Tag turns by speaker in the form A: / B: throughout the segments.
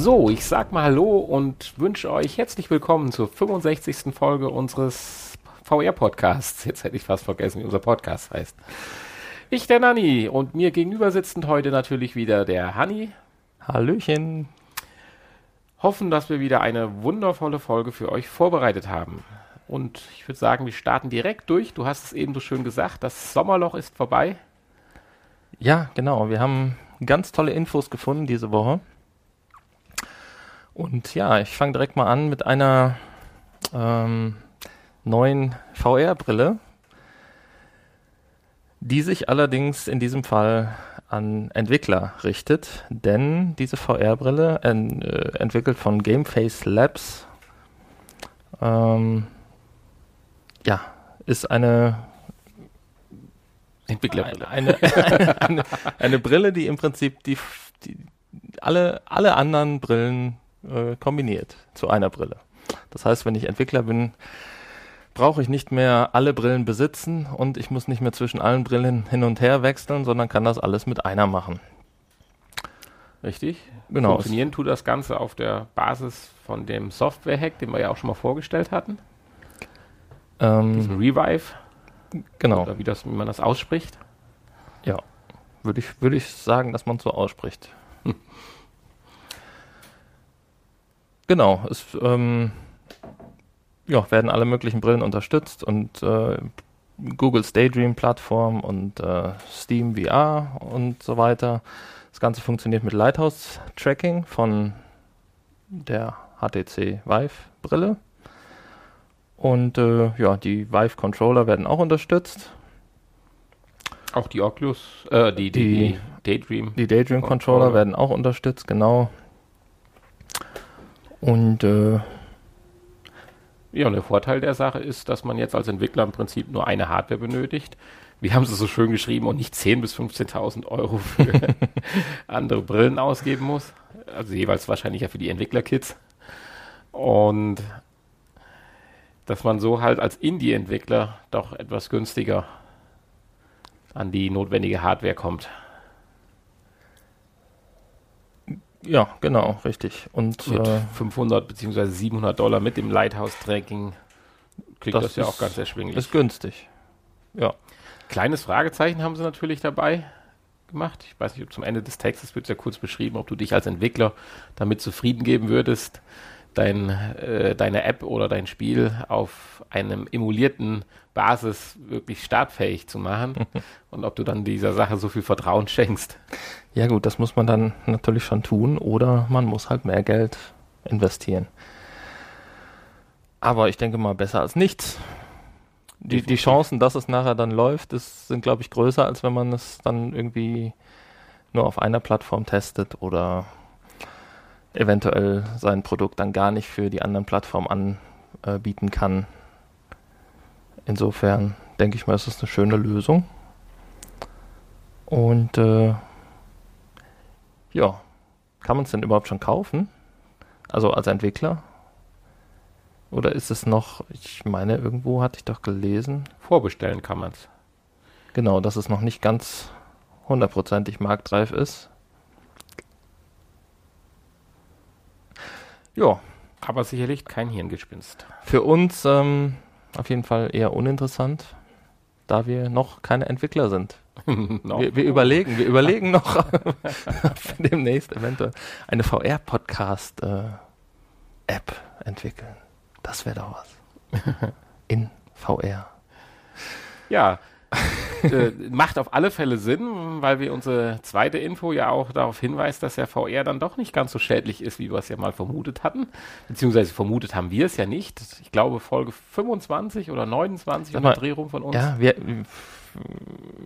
A: So, ich sag mal Hallo und wünsche euch herzlich willkommen zur 65. Folge unseres VR-Podcasts. Jetzt hätte ich fast vergessen, wie unser Podcast heißt. Ich, der Nanni, und mir gegenüber sitzend heute natürlich wieder der Hanni.
B: Hallöchen.
A: Hoffen, dass wir wieder eine wundervolle Folge für euch vorbereitet haben. Und ich würde sagen, wir starten direkt durch. Du hast es eben so schön gesagt, das Sommerloch ist vorbei.
B: Ja, genau. Wir haben ganz tolle Infos gefunden diese Woche. Und ja, ich fange direkt mal an mit einer ähm, neuen VR-Brille, die sich allerdings in diesem Fall an Entwickler richtet, denn diese VR-Brille, äh, entwickelt von Gameface Labs, ähm, ja, ist eine Entwicklerbrille. Eine, eine, eine, eine, Brille, die im Prinzip die, die alle, alle anderen Brillen äh, kombiniert zu einer Brille. Das heißt, wenn ich Entwickler bin, brauche ich nicht mehr alle Brillen besitzen und ich muss nicht mehr zwischen allen Brillen hin und her wechseln, sondern kann das alles mit einer machen.
A: Richtig. Genau. Funktionieren tut das Ganze auf der Basis von dem Software-Hack, den wir ja auch schon mal vorgestellt hatten. Ähm, Diesen Revive.
B: Genau.
A: Oder wie, das, wie man das ausspricht.
B: Ja. Würde ich, würde ich sagen, dass man so ausspricht. Hm. Genau. Es ähm, ja, werden alle möglichen Brillen unterstützt und äh, Google's Daydream-Plattform und äh, Steam VR und so weiter. Das Ganze funktioniert mit Lighthouse-Tracking von der HTC Vive-Brille. Und äh, ja, die Vive-Controller werden auch unterstützt.
A: Auch die Oculus, äh, die, die, die, Daydream.
B: Die Daydream-Controller werden auch unterstützt, genau. Und äh,
A: ja, und der Vorteil der Sache ist, dass man jetzt als Entwickler im Prinzip nur eine Hardware benötigt. Wir haben es so schön geschrieben und nicht 10.000 bis 15.000 Euro für andere Brillen ausgeben muss. Also jeweils wahrscheinlich ja für die Entwicklerkits. Und dass man so halt als Indie-Entwickler doch etwas günstiger an die notwendige Hardware kommt.
B: Ja, genau, richtig.
A: Und mit äh, 500 bzw. 700 Dollar mit dem Lighthouse-Tracking
B: klingt das, das ja auch ganz erschwinglich.
A: Ist günstig. Ja. Kleines Fragezeichen haben sie natürlich dabei gemacht. Ich weiß nicht, ob zum Ende des Textes wird es ja kurz beschrieben, ob du dich als Entwickler damit zufrieden geben würdest, dein, äh, deine App oder dein Spiel auf einem emulierten Basis wirklich startfähig zu machen und ob du dann dieser Sache so viel Vertrauen schenkst.
B: Ja gut, das muss man dann natürlich schon tun oder man muss halt mehr Geld investieren. Aber ich denke mal besser als nichts. Die, die Chancen, dass es nachher dann läuft, das sind glaube ich größer, als wenn man es dann irgendwie nur auf einer Plattform testet oder eventuell sein Produkt dann gar nicht für die anderen Plattformen anbieten kann. Insofern denke ich mal, ist das eine schöne Lösung. Und äh, ja, kann man es denn überhaupt schon kaufen? Also als Entwickler? Oder ist es noch, ich meine, irgendwo hatte ich doch gelesen.
A: Vorbestellen kann man es.
B: Genau, dass es noch nicht ganz hundertprozentig marktreif ist.
A: Ja. Aber sicherlich kein Hirngespinst.
B: Für uns ähm, auf jeden Fall eher uninteressant, da wir noch keine Entwickler sind. no. wir, wir, überlegen, wir überlegen noch demnächst eventuell eine VR-Podcast-App äh, entwickeln. Das wäre doch was. In VR.
A: Ja, äh, macht auf alle Fälle Sinn, weil wir unsere zweite Info ja auch darauf hinweist, dass ja VR dann doch nicht ganz so schädlich ist, wie wir es ja mal vermutet hatten. Beziehungsweise vermutet haben wir es ja nicht. Ich glaube, Folge 25 oder 29
B: um Drehung von uns. Ja, wir,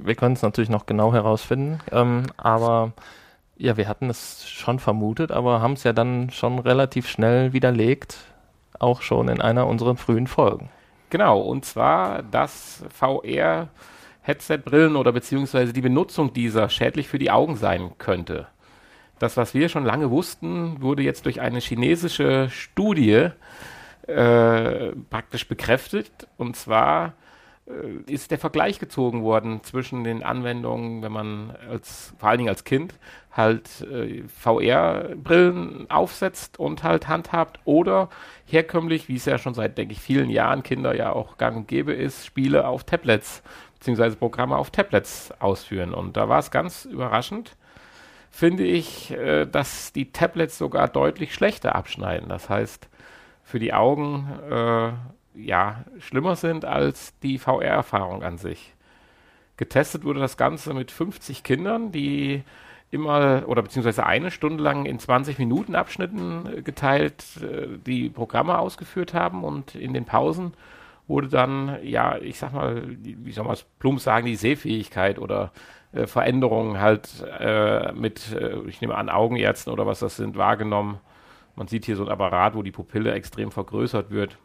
B: wir können es natürlich noch genau herausfinden, ähm, aber ja, wir hatten es schon vermutet, aber haben es ja dann schon relativ schnell widerlegt, auch schon in einer unserer frühen Folgen.
A: Genau, und zwar, dass VR Headset-Brillen oder beziehungsweise die Benutzung dieser schädlich für die Augen sein könnte. Das, was wir schon lange wussten, wurde jetzt durch eine chinesische Studie äh, praktisch bekräftigt. Und zwar äh, ist der Vergleich gezogen worden zwischen den Anwendungen, wenn man als, vor allen Dingen als Kind, halt äh, VR-Brillen aufsetzt und halt handhabt oder herkömmlich, wie es ja schon seit, denke ich, vielen Jahren Kinder ja auch gang und gäbe ist, Spiele auf Tablets beziehungsweise Programme auf Tablets ausführen. Und da war es ganz überraschend, finde ich, äh, dass die Tablets sogar deutlich schlechter abschneiden. Das heißt, für die Augen äh, ja schlimmer sind als die VR-Erfahrung an sich. Getestet wurde das Ganze mit 50 Kindern, die immer oder beziehungsweise eine Stunde lang in 20 Minuten Abschnitten äh, geteilt äh, die Programme ausgeführt haben und in den Pausen wurde dann, ja, ich sag mal, wie soll man es plump sagen, die Sehfähigkeit oder äh, Veränderungen halt äh, mit, äh, ich nehme an, Augenärzten oder was das sind, wahrgenommen. Man sieht hier so ein Apparat, wo die Pupille extrem vergrößert wird.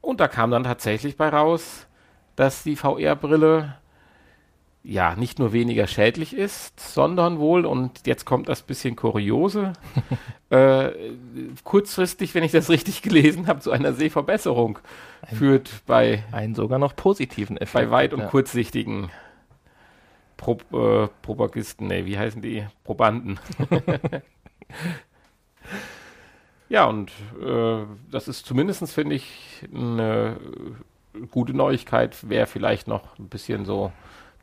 A: Und da kam dann tatsächlich bei raus, dass die VR-Brille ja nicht nur weniger schädlich ist, sondern wohl, und jetzt kommt das bisschen Kuriose, äh, kurzfristig, wenn ich das richtig gelesen habe, zu einer Sehverbesserung ein, führt bei
B: einen sogar noch positiven
A: Effekt. Bei weit- und ja. kurzsichtigen Pro, äh, Propagisten, nee, wie heißen die? Probanden. ja, und äh, das ist zumindest, finde ich, eine gute Neuigkeit. Wer vielleicht noch ein bisschen so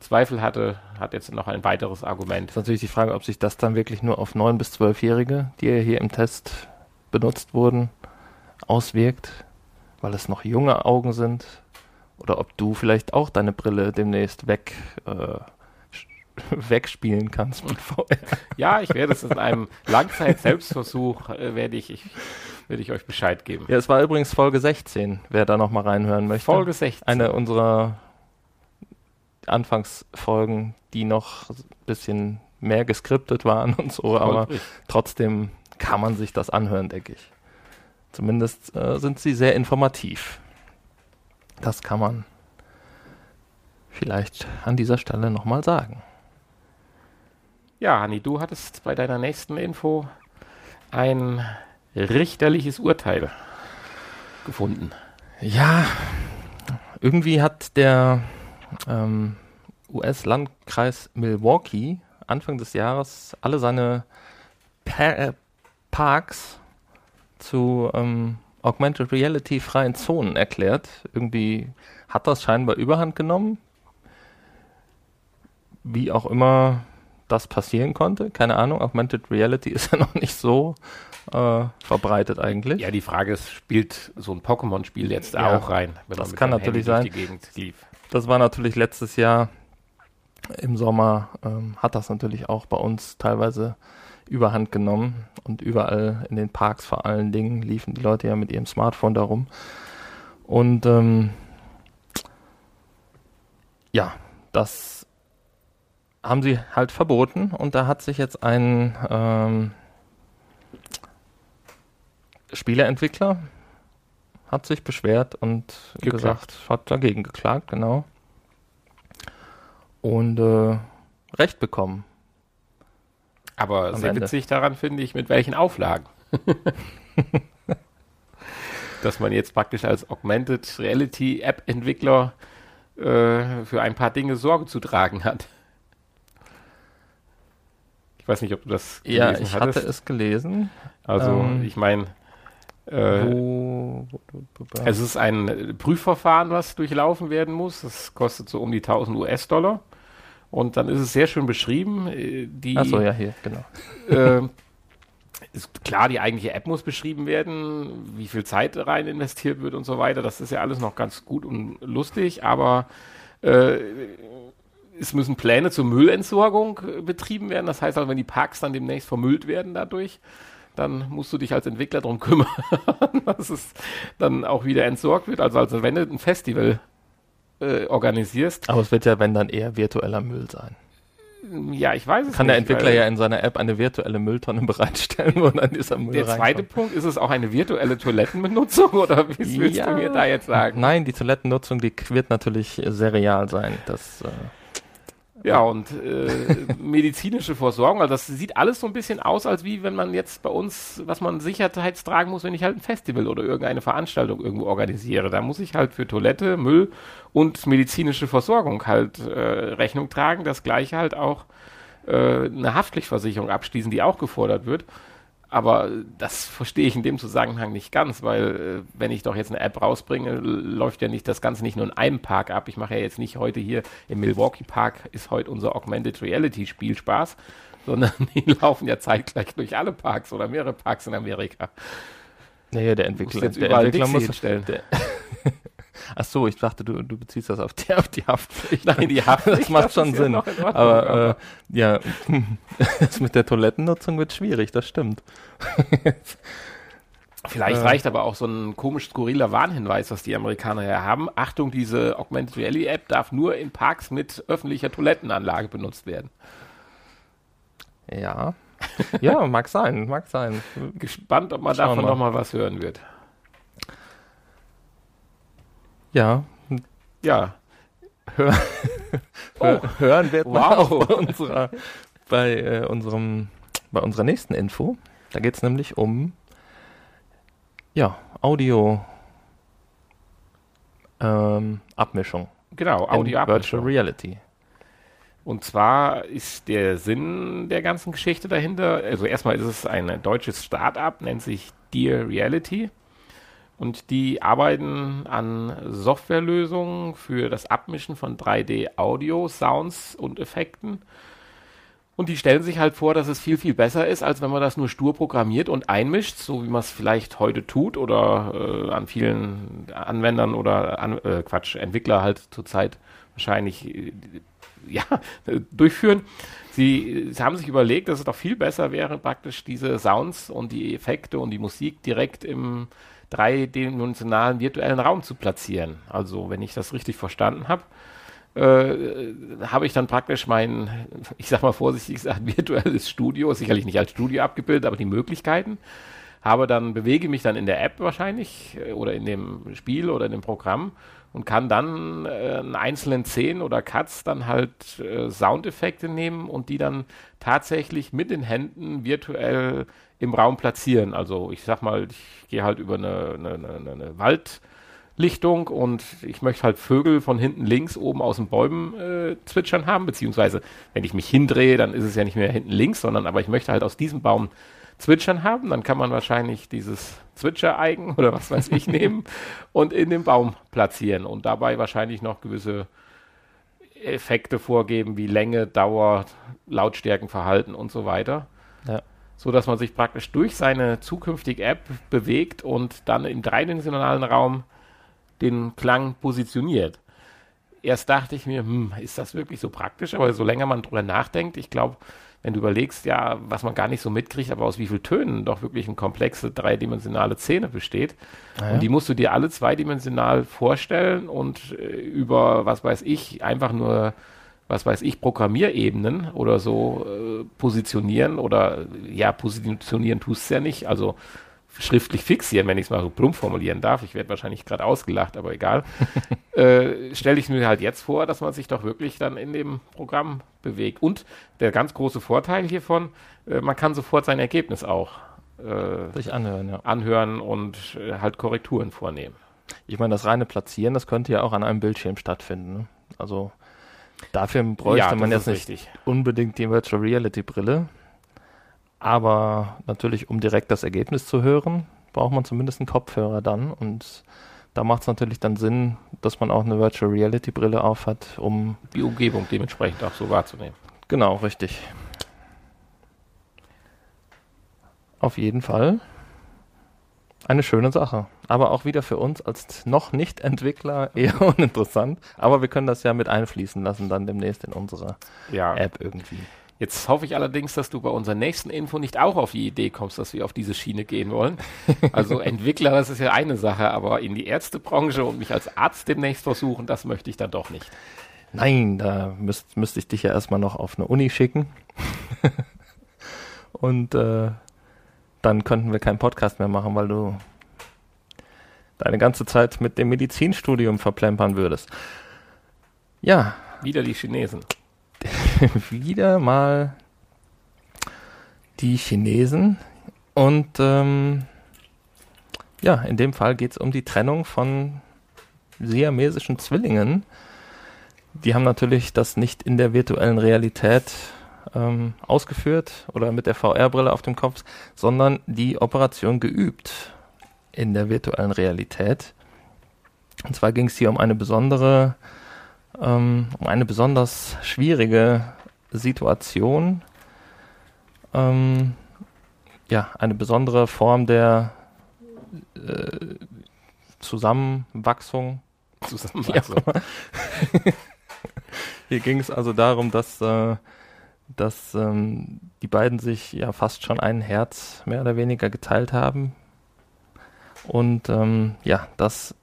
A: Zweifel hatte, hat jetzt noch ein weiteres Argument. Das
B: ist natürlich die Frage, ob sich das dann wirklich nur auf 9- bis 12-Jährige, die ja hier im Test benutzt wurden, auswirkt, weil es noch junge Augen sind. Oder ob du vielleicht auch deine Brille demnächst weg äh, wegspielen kannst mit VR.
A: Ja, ich werde es in einem Langzeit-Selbstversuch, äh, werde ich, ich, werde ich euch Bescheid geben.
B: Ja, es war übrigens Folge 16, wer da nochmal reinhören möchte.
A: Folge 16.
B: Eine unserer Anfangsfolgen, die noch ein bisschen mehr geskriptet waren und so, aber trotzdem kann man sich das anhören, denke ich. Zumindest äh, sind sie sehr informativ. Das kann man vielleicht an dieser Stelle nochmal sagen.
A: Ja, Hanni, du hattest bei deiner nächsten Info ein richterliches Urteil gefunden.
B: Ja, irgendwie hat der ähm, US-Landkreis Milwaukee Anfang des Jahres alle seine pa äh, Parks zu ähm, Augmented Reality freien Zonen erklärt. Irgendwie hat das scheinbar überhand genommen. Wie auch immer das passieren konnte. Keine Ahnung, Augmented Reality ist ja noch nicht so äh, verbreitet eigentlich.
A: Ja, die Frage ist, spielt so ein Pokémon-Spiel jetzt ja, auch rein?
B: das kann natürlich sein. Das war natürlich letztes Jahr im Sommer, ähm, hat das natürlich auch bei uns teilweise überhand genommen und überall in den Parks vor allen Dingen liefen die Leute ja mit ihrem Smartphone darum. Und ähm, ja, das haben sie halt verboten und da hat sich jetzt ein ähm, Spieleentwickler hat sich beschwert und geklagt. gesagt, hat dagegen geklagt, genau. Und äh, Recht bekommen.
A: Aber sehr Ende. witzig daran finde ich, mit welchen Auflagen. Dass man jetzt praktisch als Augmented Reality App Entwickler äh, für ein paar Dinge Sorge zu tragen hat weiß nicht, ob du das
B: gelesen hast. Ja, ich hattest. hatte es gelesen.
A: Also ähm, ich meine, äh, es ist ein Prüfverfahren, was durchlaufen werden muss. Das kostet so um die 1000 US-Dollar. Und dann ist es sehr schön beschrieben. Äh, die,
B: Ach so, ja, hier, genau.
A: Äh, ist klar, die eigentliche App muss beschrieben werden, wie viel Zeit rein investiert wird und so weiter. Das ist ja alles noch ganz gut und lustig, aber äh, es müssen Pläne zur Müllentsorgung betrieben werden. Das heißt also, wenn die Parks dann demnächst vermüllt werden dadurch, dann musst du dich als Entwickler darum kümmern, dass es dann auch wieder entsorgt wird. Also, also wenn du ein Festival äh, organisierst.
B: Aber es wird ja, wenn dann eher virtueller Müll sein.
A: Ja, ich weiß es
B: Kann nicht, der Entwickler ja in seiner App eine virtuelle Mülltonne bereitstellen, wo dann dieser
A: Müll Der zweite reinkommt. Punkt, ist es auch eine virtuelle Toilettenbenutzung oder wie willst ja. du mir da jetzt sagen?
B: Nein, die Toilettennutzung, die wird natürlich sehr real sein. Das, äh
A: Ja, und äh, medizinische Versorgung, also das sieht alles so ein bisschen aus, als wie wenn man jetzt bei uns, was man sicherheitstragen muss, wenn ich halt ein Festival oder irgendeine Veranstaltung irgendwo organisiere. Da muss ich halt für Toilette, Müll und medizinische Versorgung halt äh, Rechnung tragen. Das gleiche halt auch äh, eine Haftpflichtversicherung abschließen, die auch gefordert wird. Aber das verstehe ich in dem Zusammenhang nicht ganz, weil äh, wenn ich doch jetzt eine App rausbringe, läuft ja nicht das Ganze nicht nur in einem Park ab. Ich mache ja jetzt nicht heute hier im Milwaukee Park ist heute unser Augmented Reality Spielspaß, sondern die laufen ja zeitgleich durch alle Parks oder mehrere Parks in Amerika.
B: Naja, der Entwickler,
A: jetzt
B: der
A: überall
B: Entwickler muss. Der, Ach so, ich dachte, du, du beziehst das auf die, auf die Haftpflicht.
A: Nein, die Haftpflicht,
B: das macht schon
A: ja
B: Sinn.
A: Ordnung,
B: aber
A: aber-
B: äh, ja, das mit der Toilettennutzung wird schwierig, das stimmt.
A: Vielleicht
B: Äh.
A: reicht aber auch so ein komisch skurriler Warnhinweis, was die Amerikaner ja haben. Achtung, diese Augmented Reality App darf nur in Parks mit öffentlicher Toilettenanlage benutzt werden.
B: Ja. Ja, mag sein, mag sein.
A: Gespannt, ob man
B: Schauen
A: davon
B: wir.
A: noch mal was hören wird.
B: Ja,
A: Ja,
B: hör, hör, hören wird man
A: Wow.
B: auch bei unserer, bei, äh, unserem, bei unserer nächsten Info. Da geht es nämlich um ja, Audio ähm, Abmischung.
A: genau, Audio
B: Virtual Reality.
A: Und zwar ist der Sinn der ganzen Geschichte dahinter, also erstmal ist es ein deutsches Start-up, nennt sich Dear Reality. Und die arbeiten an Softwarelösungen für das Abmischen von 3D-Audio, Sounds und Effekten. Und die stellen sich halt vor, dass es viel, viel besser ist, als wenn man das nur stur programmiert und einmischt, so wie man es vielleicht heute tut oder äh, an vielen Anwendern oder an, äh, Quatsch, Entwickler halt zurzeit wahrscheinlich äh, ja, äh, durchführen. Sie, sie haben sich überlegt, dass es doch viel besser wäre, praktisch diese Sounds und die Effekte und die Musik direkt im dreidimensionalen virtuellen Raum zu platzieren. Also, wenn ich das richtig verstanden habe, äh, habe ich dann praktisch mein, ich sag mal vorsichtig gesagt, virtuelles Studio, sicherlich nicht als Studio abgebildet, aber die Möglichkeiten. Habe dann, bewege mich dann in der App wahrscheinlich äh, oder in dem Spiel oder in dem Programm und kann dann äh, in einzelnen Szenen oder Cuts dann halt äh, Soundeffekte nehmen und die dann tatsächlich mit den Händen virtuell im Raum platzieren. Also ich sag mal, ich gehe halt über eine, eine, eine, eine Waldlichtung und ich möchte halt Vögel von hinten links oben aus den Bäumen äh, zwitschern haben, beziehungsweise wenn ich mich hindrehe, dann ist es ja nicht mehr hinten links, sondern aber ich möchte halt aus diesem Baum zwitschern haben, dann kann man wahrscheinlich dieses Zwitschereigen oder was weiß ich nehmen und in den Baum platzieren und dabei wahrscheinlich noch gewisse Effekte vorgeben wie Länge, Dauer, Lautstärkenverhalten und so weiter.
B: Ja.
A: So dass man sich praktisch durch seine zukünftige App bewegt und dann im dreidimensionalen Raum den Klang positioniert. Erst dachte ich mir, hm, ist das wirklich so praktisch? Aber so länger man drüber nachdenkt, ich glaube, wenn du überlegst, ja, was man gar nicht so mitkriegt, aber aus wie vielen Tönen doch wirklich eine komplexe dreidimensionale Szene besteht.
B: Ah,
A: Und die musst du dir alle zweidimensional vorstellen und äh, über, was weiß ich, einfach nur, was weiß ich, Programmierebenen oder so äh, positionieren oder, ja, positionieren tust du ja nicht, also schriftlich fixieren, wenn ich es mal so plump formulieren darf. Ich werde wahrscheinlich gerade ausgelacht, aber egal. äh, Stelle ich mir halt jetzt vor, dass man sich doch wirklich dann in dem Programm bewegt. Und der ganz große Vorteil hiervon, äh, man kann sofort sein Ergebnis auch äh,
B: Sich anhören, ja.
A: anhören und äh, halt Korrekturen vornehmen.
B: Ich meine, das reine Platzieren, das könnte ja auch an einem Bildschirm stattfinden. Ne? Also dafür bräuchte man
A: das
B: jetzt nicht
A: richtig.
B: unbedingt die Virtual Reality Brille. Aber natürlich, um direkt das Ergebnis zu hören, braucht man zumindest einen Kopfhörer dann. Und da macht es natürlich dann Sinn, dass man auch eine Virtual Reality Brille aufhat, um
A: Die Umgebung dementsprechend auch so wahrzunehmen.
B: Genau, richtig. Auf jeden Fall eine schöne Sache. Aber auch wieder für uns als noch nicht Entwickler eher uninteressant. Aber wir können das ja mit einfließen lassen dann demnächst in unsere
A: Ja.
B: App irgendwie.
A: Jetzt hoffe ich allerdings, dass du bei unserer nächsten Info nicht auch auf die Idee kommst, dass wir auf diese Schiene gehen wollen. Also Entwickler, das ist ja eine Sache, aber in die Ärztebranche und mich als Arzt demnächst versuchen, das möchte ich dann doch nicht.
B: Nein, da müsst, müsste ich dich ja erstmal noch auf eine Uni schicken. Und äh, dann könnten wir keinen Podcast mehr machen, weil du deine ganze Zeit mit dem Medizinstudium verplempern würdest. Ja,
A: Wieder die Chinesen.
B: wieder mal die Chinesen. Und ähm, ja, in dem Fall geht es um die Trennung von siamesischen Zwillingen. Die haben natürlich das nicht in der virtuellen Realität ähm, ausgeführt oder mit der VR-Brille auf dem Kopf, sondern die Operation geübt in der virtuellen Realität. Und zwar ging es hier um eine besondere, ähm, um eine besonders schwierige Situation. Ähm, ja, eine besondere Form der äh, Zusammenwachsung. Zusammenwachsung. Ja. Hier ging es also darum, dass, äh, dass ähm, die beiden sich ja fast schon ein Herz mehr oder weniger geteilt haben. Und ähm, ja, das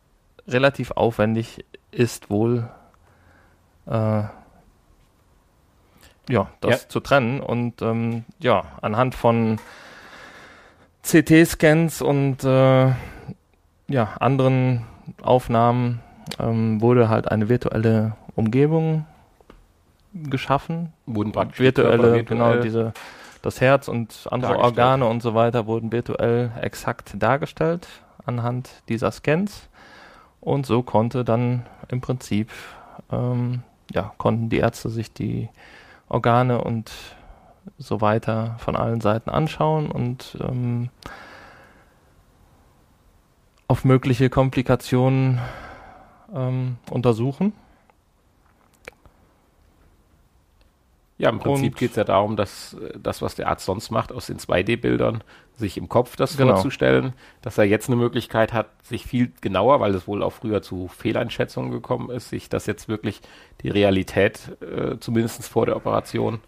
B: relativ aufwendig ist wohl äh, ja, das ja. zu trennen. Und ähm, ja, anhand von CT-Scans und äh, ja, anderen Aufnahmen ähm, wurde halt eine virtuelle Umgebung geschaffen.
A: Wurden
B: praktisch virtuelle, virtuell genau, diese, das Herz und andere Organe und so weiter wurden virtuell exakt dargestellt anhand dieser Scans. Und so konnte dann im Prinzip, ähm, ja, konnten die Ärzte sich die Organe und so weiter von allen Seiten anschauen und ähm, auf mögliche Komplikationen ähm, untersuchen.
A: Ja, im Prinzip geht es ja darum, dass äh, das, was der Arzt sonst macht, aus den 2D-Bildern, sich im Kopf das genau. vorzustellen, dass er jetzt eine Möglichkeit hat, sich viel genauer, weil es wohl auch früher zu Fehleinschätzungen gekommen ist, sich das jetzt wirklich die Realität, äh, zumindest vor der Operation,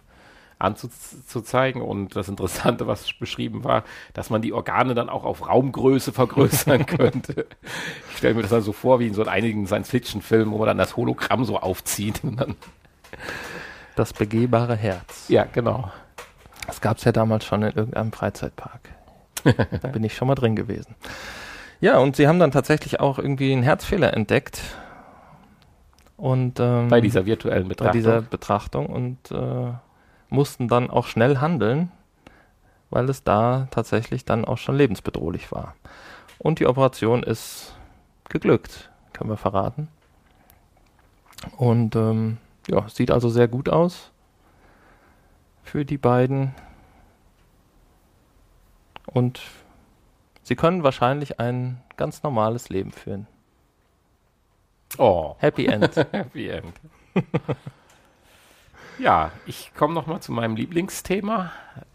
A: anzuzeigen. Und das Interessante, was beschrieben war, dass man die Organe dann auch auf Raumgröße vergrößern könnte. Ich stelle mir das dann so vor, wie in so einigen Science-Fiction-Filmen, wo man dann das Hologramm so aufzieht und dann
B: das begehbare Herz.
A: Ja, genau.
B: Das gab es ja damals schon in irgendeinem Freizeitpark. da bin ich schon mal drin gewesen. Ja, und sie haben dann tatsächlich auch irgendwie einen Herzfehler entdeckt. Und, ähm,
A: bei dieser virtuellen
B: Betrachtung. Bei dieser Betrachtung und äh, mussten dann auch schnell handeln, weil es da tatsächlich dann auch schon lebensbedrohlich war. Und die Operation ist geglückt, können wir verraten. Und ähm, ja, sieht also sehr gut aus für die beiden. Und sie können wahrscheinlich ein ganz normales Leben führen.
A: Oh.
B: Happy End.
A: Happy End. ja, ich komme nochmal zu meinem Lieblingsthema,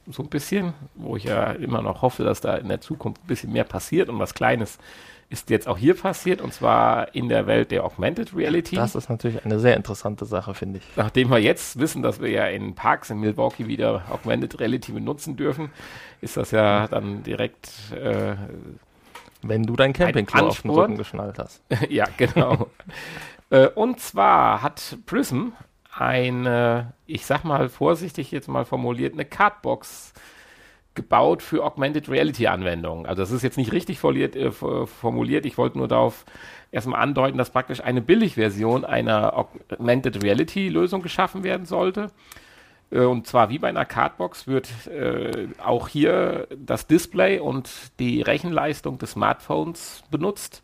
A: so ein bisschen, wo ich ja immer noch hoffe, dass da in der Zukunft ein bisschen mehr passiert und was Kleines ist jetzt auch hier passiert und zwar in der Welt der Augmented Reality.
B: Das ist natürlich eine sehr interessante Sache, finde ich.
A: Nachdem wir jetzt wissen, dass wir ja in Parks in Milwaukee wieder Augmented Reality benutzen dürfen, ist das ja dann direkt. Äh,
B: Wenn du dein Campingklo auf den Rücken geschnallt hast.
A: ja, genau. äh, und zwar hat Prism eine, ich sag mal vorsichtig jetzt mal formuliert, eine Cardbox gebaut für Augmented Reality Anwendungen. Also das ist jetzt nicht richtig formuliert. Äh, formuliert. Ich wollte nur darauf erstmal andeuten, dass praktisch eine Billigversion einer Augmented Reality Lösung geschaffen werden sollte. Äh, und zwar wie bei einer Cardbox wird äh, auch hier das Display und die Rechenleistung des Smartphones benutzt.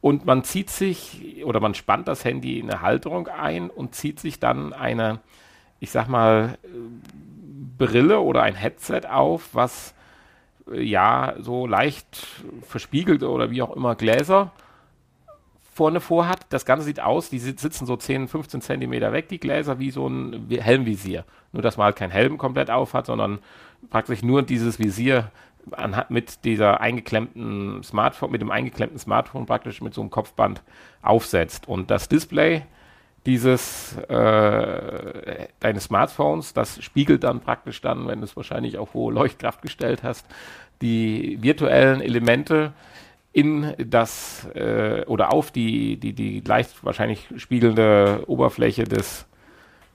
A: Und man zieht sich oder man spannt das Handy in eine Halterung ein und zieht sich dann eine, ich sag mal, Brille oder ein Headset auf, was äh, ja so leicht verspiegelte oder wie auch immer Gläser vorne vorhat. Das Ganze sieht aus, die sitzen so 10, 15 Zentimeter weg, die Gläser, wie so ein Helmvisier. Nur, dass man halt kein Helm komplett auf hat, sondern praktisch nur dieses Visier mit dieser eingeklemmten Smartphone, mit dem eingeklemmten Smartphone praktisch mit so einem Kopfband aufsetzt. Und das Display dieses äh, deines Smartphones, das spiegelt dann praktisch dann, wenn du es wahrscheinlich auf hohe Leuchtkraft gestellt hast, die virtuellen Elemente in das äh, oder auf die, die, die leicht wahrscheinlich spiegelnde Oberfläche des,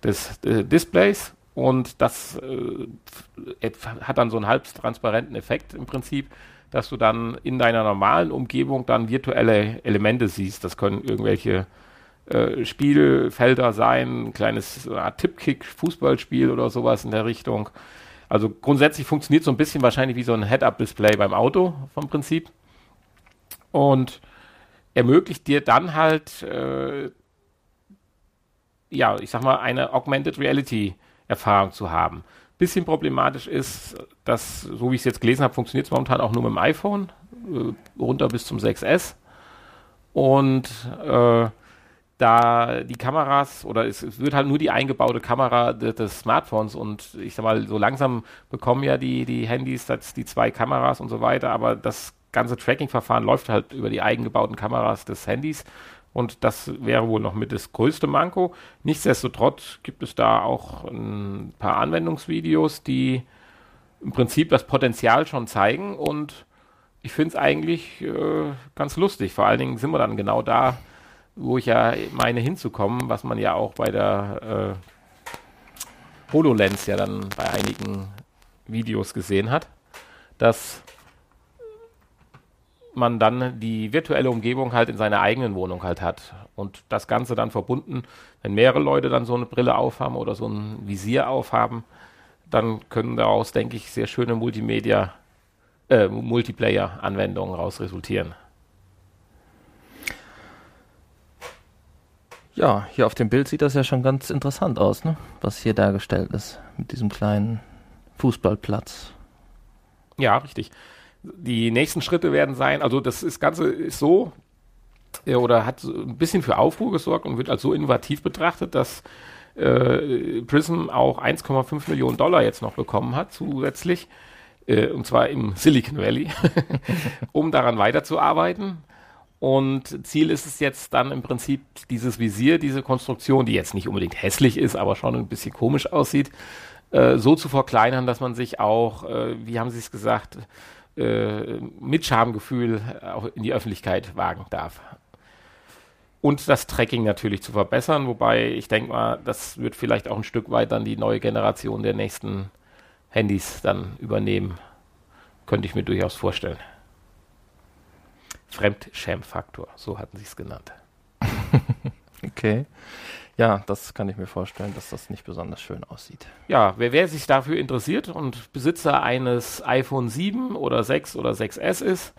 A: des äh, Displays und das äh, hat dann so einen halb transparenten Effekt im Prinzip, dass du dann in deiner normalen Umgebung dann virtuelle Elemente siehst. Das können irgendwelche äh, Spielfelder sein, ein kleines äh, Tippkick-Fußballspiel oder sowas in der Richtung. Also grundsätzlich funktioniert so ein bisschen wahrscheinlich wie so ein Head-Up-Display beim Auto vom Prinzip. Und ermöglicht dir dann halt, äh, ja, ich sag mal, eine Augmented Reality-Erfahrung zu haben. Bisschen problematisch ist, dass, so wie ich es jetzt gelesen habe, funktioniert es momentan auch nur mit dem iPhone, äh, runter bis zum 6S. Und äh, da die Kameras oder es, es, wird halt nur die eingebaute Kamera des, des, Smartphones und ich sag mal, so langsam bekommen ja die, die Handys die zwei Kameras und so weiter, aber das ganze Tracking-Verfahren läuft halt über die eingebauten Kameras des Handys und das wäre wohl noch mit das größte Manko. Nichtsdestotrotz gibt es da auch ein paar Anwendungsvideos, die im Prinzip das Potenzial schon zeigen und ich finde es eigentlich äh, ganz lustig. Vor allen Dingen sind wir dann genau da, wo ich ja meine hinzukommen, was man ja auch bei der äh, HoloLens ja dann bei einigen Videos gesehen hat, dass man dann die virtuelle Umgebung halt in seiner eigenen Wohnung halt hat. Und das Ganze dann verbunden, wenn mehrere Leute dann so eine Brille aufhaben oder so ein Visier aufhaben, dann können daraus, denke ich, sehr schöne Multimedia, äh, Multiplayer-Anwendungen raus resultieren.
B: Ja, hier auf dem Bild sieht das ja schon ganz interessant aus, ne? was hier dargestellt ist mit diesem kleinen Fußballplatz.
A: Ja, richtig. Die nächsten Schritte werden sein, also das, ist, Ganze ist so, äh, oder hat ein bisschen für Aufruhr gesorgt und wird als so innovativ betrachtet, dass äh, Prism auch 1,5 Millionen Dollar jetzt noch bekommen hat zusätzlich, äh, und zwar im Silicon Valley, um daran weiterzuarbeiten. Und Ziel ist es jetzt dann im Prinzip dieses Visier, diese Konstruktion, die jetzt nicht unbedingt hässlich ist, aber schon ein bisschen komisch aussieht, äh, so zu verkleinern, dass man sich auch, äh, wie haben Sie es gesagt, äh, mit Schamgefühl auch in die Öffentlichkeit wagen darf. Und das Tracking natürlich zu verbessern, wobei ich denke mal, das wird vielleicht auch ein Stück weit dann die neue Generation der nächsten Handys dann übernehmen. Könnte ich mir durchaus vorstellen. Fremdschämfaktor, so hatten sie es genannt.
B: okay. Ja, das kann ich mir vorstellen, dass das nicht besonders schön aussieht.
A: Ja, wer, wer sich dafür interessiert und Besitzer eines iPhone 7 oder 6 oder 6S ist,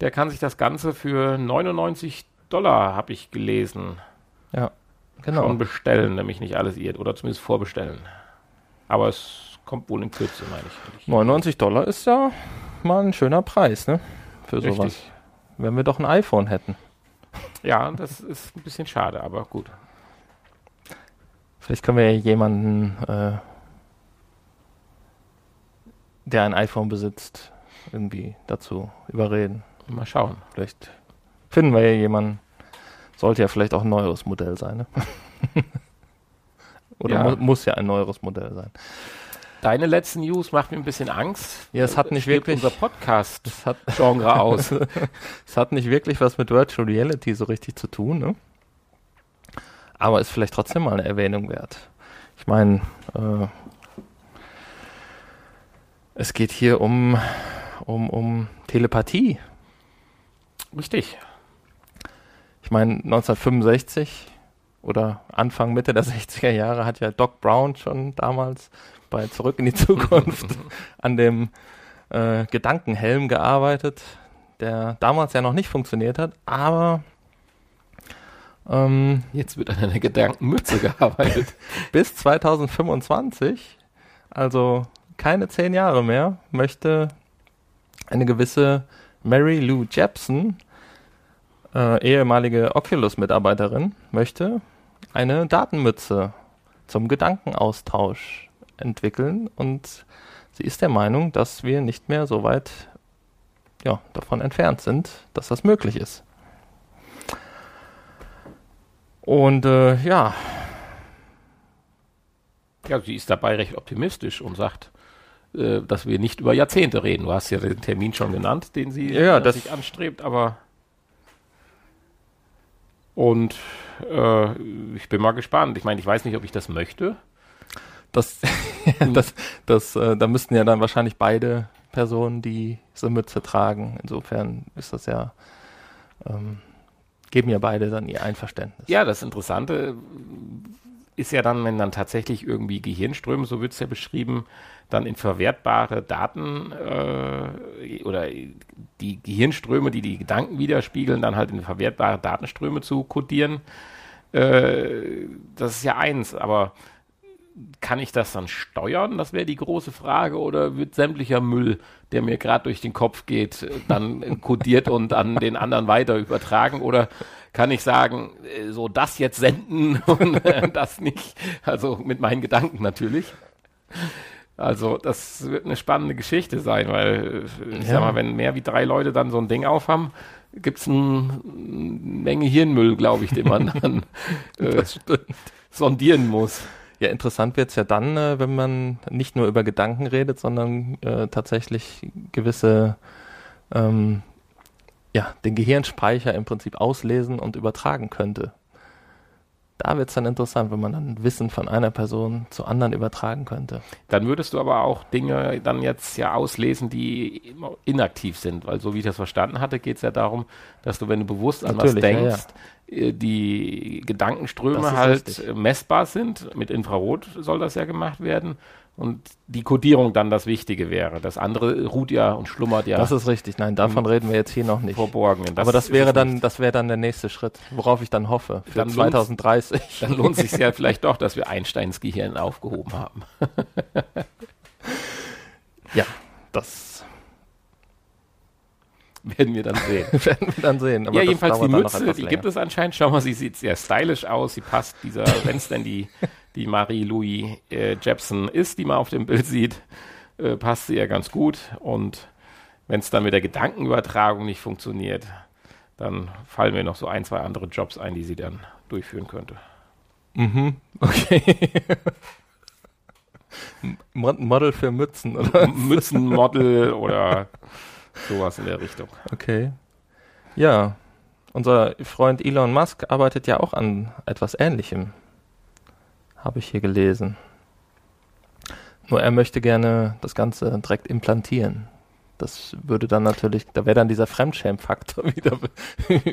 A: der kann sich das Ganze für 99 Dollar, habe ich gelesen,
B: ja, genau.
A: schon bestellen, nämlich nicht alles irrt, oder zumindest vorbestellen. Aber es kommt wohl in Kürze, meine ich.
B: 99 Dollar ist ja mal ein schöner Preis, ne? Für Richtig. sowas wenn wir doch ein iPhone hätten.
A: Ja, das ist ein bisschen schade, aber gut.
B: Vielleicht können wir ja jemanden, äh, der ein iPhone besitzt, irgendwie dazu überreden.
A: Mal schauen.
B: Vielleicht finden wir ja jemanden. Sollte ja vielleicht auch ein neueres Modell sein. Ne? Oder ja. mu muss ja ein neueres Modell sein.
A: Deine letzten News macht mir ein bisschen Angst.
B: Ja, es hat nicht wirklich
A: unser Podcast-Genre aus.
B: es hat nicht wirklich was mit Virtual Reality so richtig zu tun, ne? Aber ist vielleicht trotzdem mal eine Erwähnung wert. Ich meine, äh, es geht hier um, um, um Telepathie.
A: Richtig.
B: Ich meine, 1965 oder Anfang, Mitte der 60er Jahre hat ja Doc Brown schon damals bei Zurück in die Zukunft an dem äh, Gedankenhelm gearbeitet, der damals ja noch nicht funktioniert hat, aber
A: ähm, jetzt wird an einer Gedankenmütze gearbeitet.
B: bis 2025, also keine zehn Jahre mehr, möchte eine gewisse Mary Lou Jepson, äh, ehemalige Oculus-Mitarbeiterin, möchte eine Datenmütze zum Gedankenaustausch entwickeln und sie ist der Meinung, dass wir nicht mehr so weit ja, davon entfernt sind, dass das möglich ist. Und äh, ja.
A: Ja, sie ist dabei recht optimistisch und sagt, äh, dass wir nicht über Jahrzehnte reden. Du hast ja den Termin schon genannt, den sie
B: ja,
A: das sich anstrebt, aber und äh, ich bin mal gespannt. Ich meine, ich weiß nicht, ob ich das möchte.
B: Das, das, das, äh, da müssten ja dann wahrscheinlich beide Personen diese Mütze tragen. Insofern ist das ja, ähm, geben ja beide dann ihr Einverständnis.
A: Ja, das Interessante ist ja dann, wenn dann tatsächlich irgendwie Gehirnströme, so wird es ja beschrieben, dann in verwertbare Daten äh, oder die Gehirnströme, die die Gedanken widerspiegeln, dann halt in verwertbare Datenströme zu kodieren. Äh, das ist ja eins, aber kann ich das dann steuern? Das wäre die große Frage. Oder wird sämtlicher Müll, der mir gerade durch den Kopf geht, dann kodiert und an den anderen weiter übertragen? Oder kann ich sagen, äh, so das jetzt senden und das nicht? Also mit meinen Gedanken natürlich. Also das wird eine spannende Geschichte sein, weil ich ja. sag mal, wenn mehr wie drei Leute dann so ein Ding aufhaben, gibt es eine Menge Hirnmüll, glaube ich, den man dann äh, sondieren muss.
B: Ja, interessant wird's ja dann, äh, wenn man nicht nur über Gedanken redet, sondern äh, tatsächlich gewisse, ähm, ja, den Gehirnspeicher im Prinzip auslesen und übertragen könnte. Da wird's dann interessant, wenn man dann Wissen von einer Person zu anderen übertragen könnte.
A: Dann würdest du aber auch Dinge dann jetzt ja auslesen, die inaktiv sind, weil so wie ich das verstanden hatte, geht's ja darum, dass du, wenn du bewusst an Natürlich, was denkst, ja, ja äh, die Gedankenströme halt richtig. messbar sind. Mit Infrarot soll das ja gemacht werden. Und die Codierung dann das Wichtige wäre. Das andere ruht ja und schlummert ja.
B: Das ist richtig. Nein, davon reden wir jetzt hier noch nicht.
A: Verborgen.
B: Das Aber das wäre dann, das wäre dann der nächste Schritt, worauf ich dann hoffe für dann 2030.
A: Dann lohnt sich ja vielleicht doch, dass wir Einsteins Gehirn aufgehoben haben.
B: ja, das
A: werden wir dann sehen.
B: werden wir dann sehen.
A: Aber ja, jedenfalls die Mütze, die gibt es anscheinend. Schau mal, sie sieht sehr stylisch aus. Sie passt dieser, wenn es denn die, die Marie-Louis äh, Jepson ist, die man auf dem Bild sieht, äh, passt sie ja ganz gut. Und wenn es dann mit der Gedankenübertragung nicht funktioniert, dann fallen mir noch so ein, zwei andere Jobs ein, die sie dann durchführen könnte.
B: Mhm, okay. Model für Mützen,
A: oder? Mützenmodel oder Sowas in der Richtung.
B: Okay. Ja, unser Freund Elon Musk arbeitet ja auch an etwas Ähnlichem. Habe ich hier gelesen. Nur er möchte gerne das Ganze direkt implantieren. Das würde dann natürlich, da wäre dann dieser Fremdschämfaktor wieder.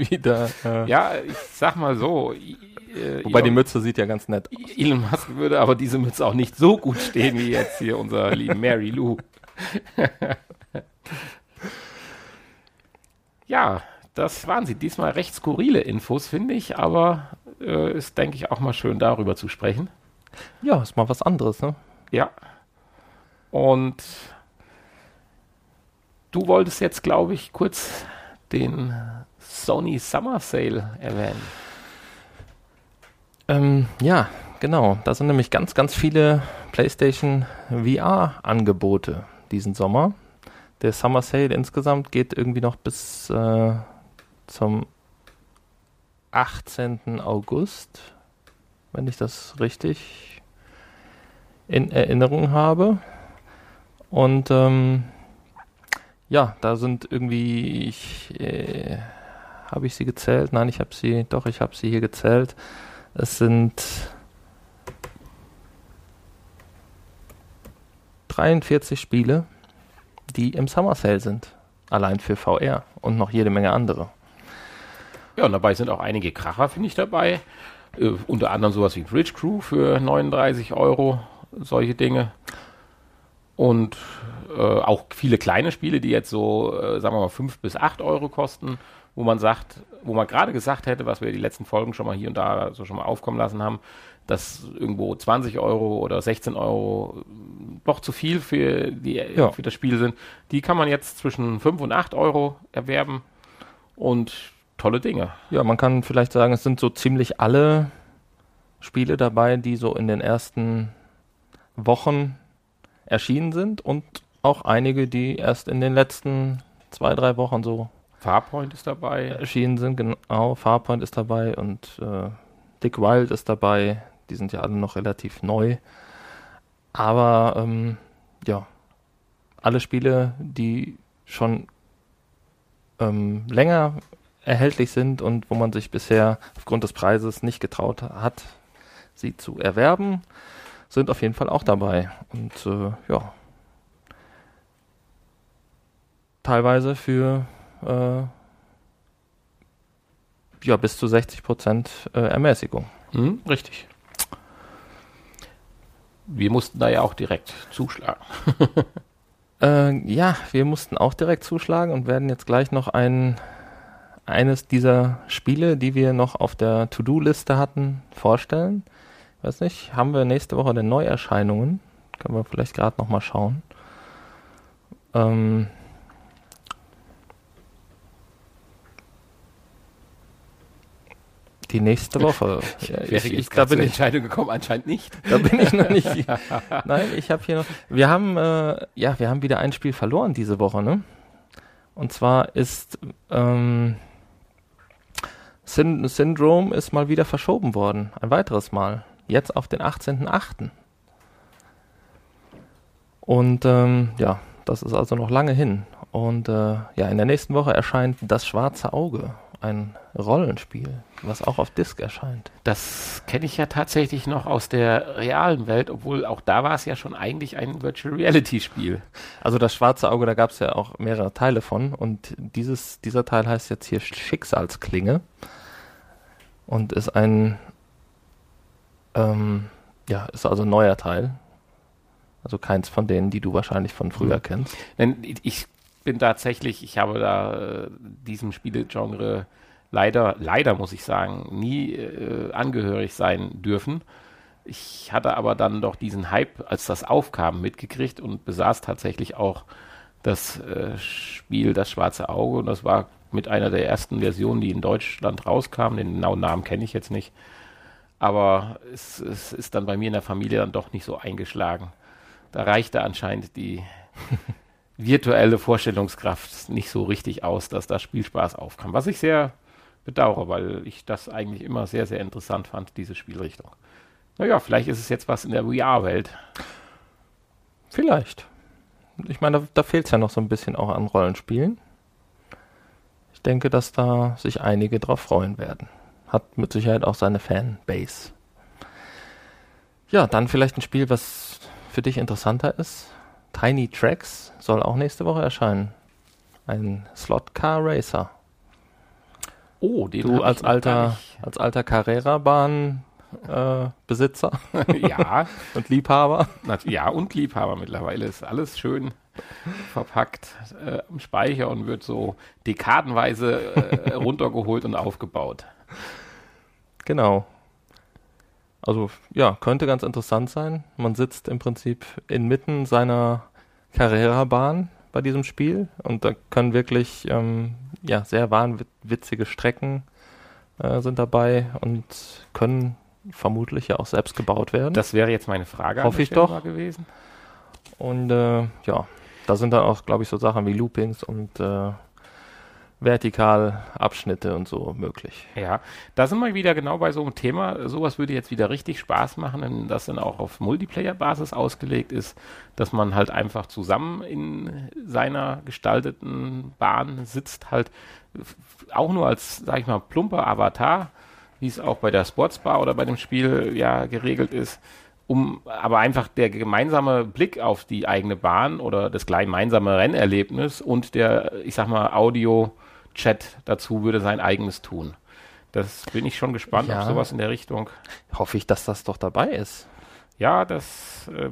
B: wieder
A: äh ja, ich sag mal so.
B: Äh, Wobei Elon, die Mütze sieht ja ganz nett
A: aus. Elon Musk würde aber diese Mütze auch nicht so gut stehen wie jetzt hier unser lieben Mary Lou. Ja, das waren sie. Diesmal recht skurrile Infos, finde ich, aber äh, ist, denke ich, auch mal schön darüber zu sprechen.
B: Ja, ist mal was anderes, ne?
A: Ja. Und du wolltest jetzt, glaube ich, kurz den Sony Summer Sale erwähnen.
B: Ähm, ja, genau. Da sind nämlich ganz, ganz viele PlayStation VR-Angebote diesen Sommer der Summer Sale insgesamt geht irgendwie noch bis äh, zum 18. August, wenn ich das richtig in Erinnerung habe. Und ähm, ja, da sind irgendwie, ich, äh, habe ich sie gezählt? Nein, ich habe sie, doch, ich habe sie hier gezählt. Es sind 43 Spiele die im Summer Sale sind. Allein für VR und noch jede Menge andere.
A: Ja, und dabei sind auch einige Kracher, finde ich, dabei. Äh, unter anderem sowas wie Bridge Crew für 39 Euro, solche Dinge. Und äh, auch viele kleine Spiele, die jetzt so, äh, sagen wir mal, 5 bis 8 Euro kosten, wo man sagt, wo man gerade gesagt hätte, was wir die letzten Folgen schon mal hier und da so schon mal aufkommen lassen haben, dass irgendwo 20 Euro oder 16 Euro doch zu viel für, die, ja. für das Spiel sind. Die kann man jetzt zwischen 5 und 8 Euro erwerben und tolle Dinge.
B: Ja, man kann vielleicht sagen, es sind so ziemlich alle Spiele dabei, die so in den ersten Wochen erschienen sind und auch einige, die erst in den letzten zwei, drei Wochen so
A: Farpoint ist dabei.
B: Erschienen sind, genau. Farpoint ist dabei und äh, Dick Wild ist dabei. Die sind ja alle noch relativ neu. Aber ähm, ja, alle Spiele, die schon ähm, länger erhältlich sind und wo man sich bisher aufgrund des Preises nicht getraut hat, sie zu erwerben, sind auf jeden Fall auch dabei. Und äh, ja, teilweise für äh, ja, bis zu 60 Prozent äh, Ermäßigung.
A: Mhm, richtig. Wir mussten da ja auch direkt zuschlagen.
B: äh, ja, wir mussten auch direkt zuschlagen und werden jetzt gleich noch ein, eines dieser Spiele, die wir noch auf der To-Do-Liste hatten, vorstellen. Weiß nicht, haben wir nächste Woche denn Neuerscheinungen? Können wir vielleicht gerade noch mal schauen. Ähm, die nächste Woche.
A: ja, ich, ich, da bin ich Entscheidung gekommen, anscheinend nicht.
B: Da bin ich noch nicht. Nein, ich habe hier noch. Wir haben äh, ja, wir haben wieder ein Spiel verloren diese Woche, ne? Und zwar ist ähm, Syn Syndrome ist mal wieder verschoben worden, ein weiteres Mal. Jetzt auf den 18.8. Und ähm, ja, das ist also noch lange hin. Und äh, ja, in der nächsten Woche erscheint Das Schwarze Auge ein Rollenspiel, was auch auf Disc erscheint.
A: Das kenne ich ja tatsächlich noch aus der realen Welt, obwohl auch da war es ja schon eigentlich ein Virtual Reality Spiel.
B: Also das schwarze Auge, da gab es ja auch mehrere Teile von und dieses, dieser Teil heißt jetzt hier Schicksalsklinge und ist ein, ähm, ja, ist also ein neuer Teil. Also keins von denen, die du wahrscheinlich von früher mhm. kennst.
A: Denn ich bin tatsächlich, ich habe da äh, diesem Spielegenre leider, leider muss ich sagen, nie äh, angehörig sein dürfen. Ich hatte aber dann doch diesen Hype, als das aufkam, mitgekriegt und besaß tatsächlich auch das äh, Spiel Das Schwarze Auge und das war mit einer der ersten Versionen, die in Deutschland rauskam. Den genauen Namen kenne ich jetzt nicht. Aber es, es, ist dann bei mir in der Familie dann doch nicht so eingeschlagen. Da reichte anscheinend die virtuelle Vorstellungskraft nicht so richtig aus, dass da Spielspaß aufkam. Was ich sehr bedauere, weil ich das eigentlich immer sehr, sehr interessant fand, diese Spielrichtung. Naja, vielleicht ist es jetzt was in der VR-Welt.
B: Vielleicht. Ich meine, da, da fehlt es ja noch so ein bisschen auch an Rollenspielen. Ich denke, dass da sich einige drauf freuen werden. Hat mit Sicherheit auch seine Fanbase. Ja, dann vielleicht ein Spiel, was für dich interessanter ist. Tiny Tracks soll auch nächste Woche erscheinen. Ein Slot Car Racer.
A: Oh, den
B: du als alter, als alter Carrera-Bahn äh, Besitzer.
A: ja.
B: und Liebhaber.
A: Ja, und Liebhaber mittlerweile. Ist alles schön verpackt äh, im Speicher und wird so dekadenweise äh, runtergeholt und aufgebaut.
B: Genau. Also ja, könnte ganz interessant sein. Man sitzt im Prinzip inmitten seiner Carrera-Bahn bei diesem Spiel und da können wirklich ähm, ja, sehr wahnwitzige Strecken äh, sind dabei und können vermutlich ja auch selbst gebaut werden.
A: Das wäre jetzt meine Frage.
B: Hoffe ich doch. Gewesen. Und äh, ja, da sind dann auch, glaube ich, so Sachen wie Loopings und äh, Vertikalabschnitte und so möglich.
A: Ja, da sind wir wieder genau bei so einem Thema. Sowas würde jetzt wieder richtig Spaß machen, wenn das dann auch auf Multiplayer-Basis ausgelegt ist, dass man halt einfach zusammen in seiner gestalteten Bahn sitzt, halt auch nur als, sag ich mal, plumper Avatar, wie es auch bei der Sportsbar oder bei dem Spiel ja geregelt ist um aber einfach der gemeinsame Blick auf die eigene Bahn oder das gemeinsame Rennerlebnis und der, ich sag mal, Audio Chat dazu würde sein eigenes tun. Das bin ich schon gespannt, ja. ob sowas in der Richtung.
B: Hoffe ich, dass das doch dabei ist.
A: Ja, das äh,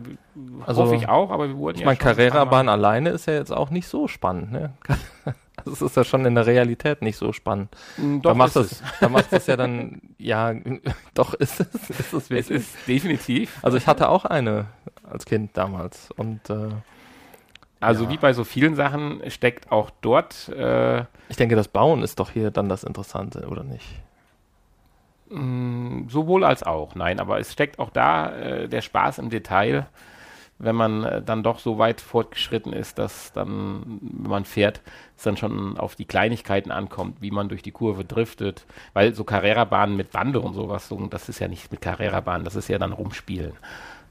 A: also, hoffe ich auch, aber wir wurden
B: ich ja. Ich meine, Carrera-Bahn alleine ist ja jetzt auch nicht so spannend, ne? Das ist ja schon in der Realität nicht so spannend.
A: Mm, doch, da macht
B: es, da macht es ja dann, ja, doch ist es, ist
A: es wirklich. Es ist definitiv.
B: Also ich hatte auch eine als Kind damals und äh,
A: also ja. wie bei so vielen Sachen steckt auch dort. Äh,
B: ich denke, das Bauen ist doch hier dann das Interessante, oder nicht?
A: Mh, mm, sowohl als auch, nein, aber es steckt auch da äh, der Spaß im Detail, wenn man äh, dann doch so weit fortgeschritten ist, dass dann, wenn man fährt, es dann schon auf die Kleinigkeiten ankommt, wie man durch die Kurve driftet, weil so Carrera-Bahnen mit Bande und sowas, so, das ist ja nicht mit Carrera-Bahnen, das ist ja dann rumspielen,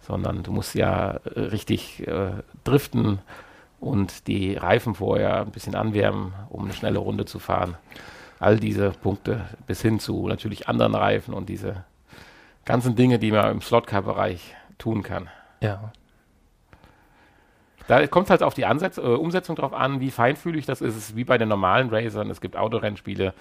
A: sondern du musst ja äh, richtig äh, driften und die Reifen vorher ein bisschen anwärmen, um eine schnelle Runde zu fahren. All diese Punkte bis hin zu natürlich anderen Reifen und diese ganzen Dinge, die man im Slotcar-Bereich tun kann.
B: Ja.
A: Da kommt es halt auf die Ansatz, äh, Umsetzung drauf an, wie feinfühlig das ist. Es ist wie bei den normalen Racern. Es gibt Autorennspiele,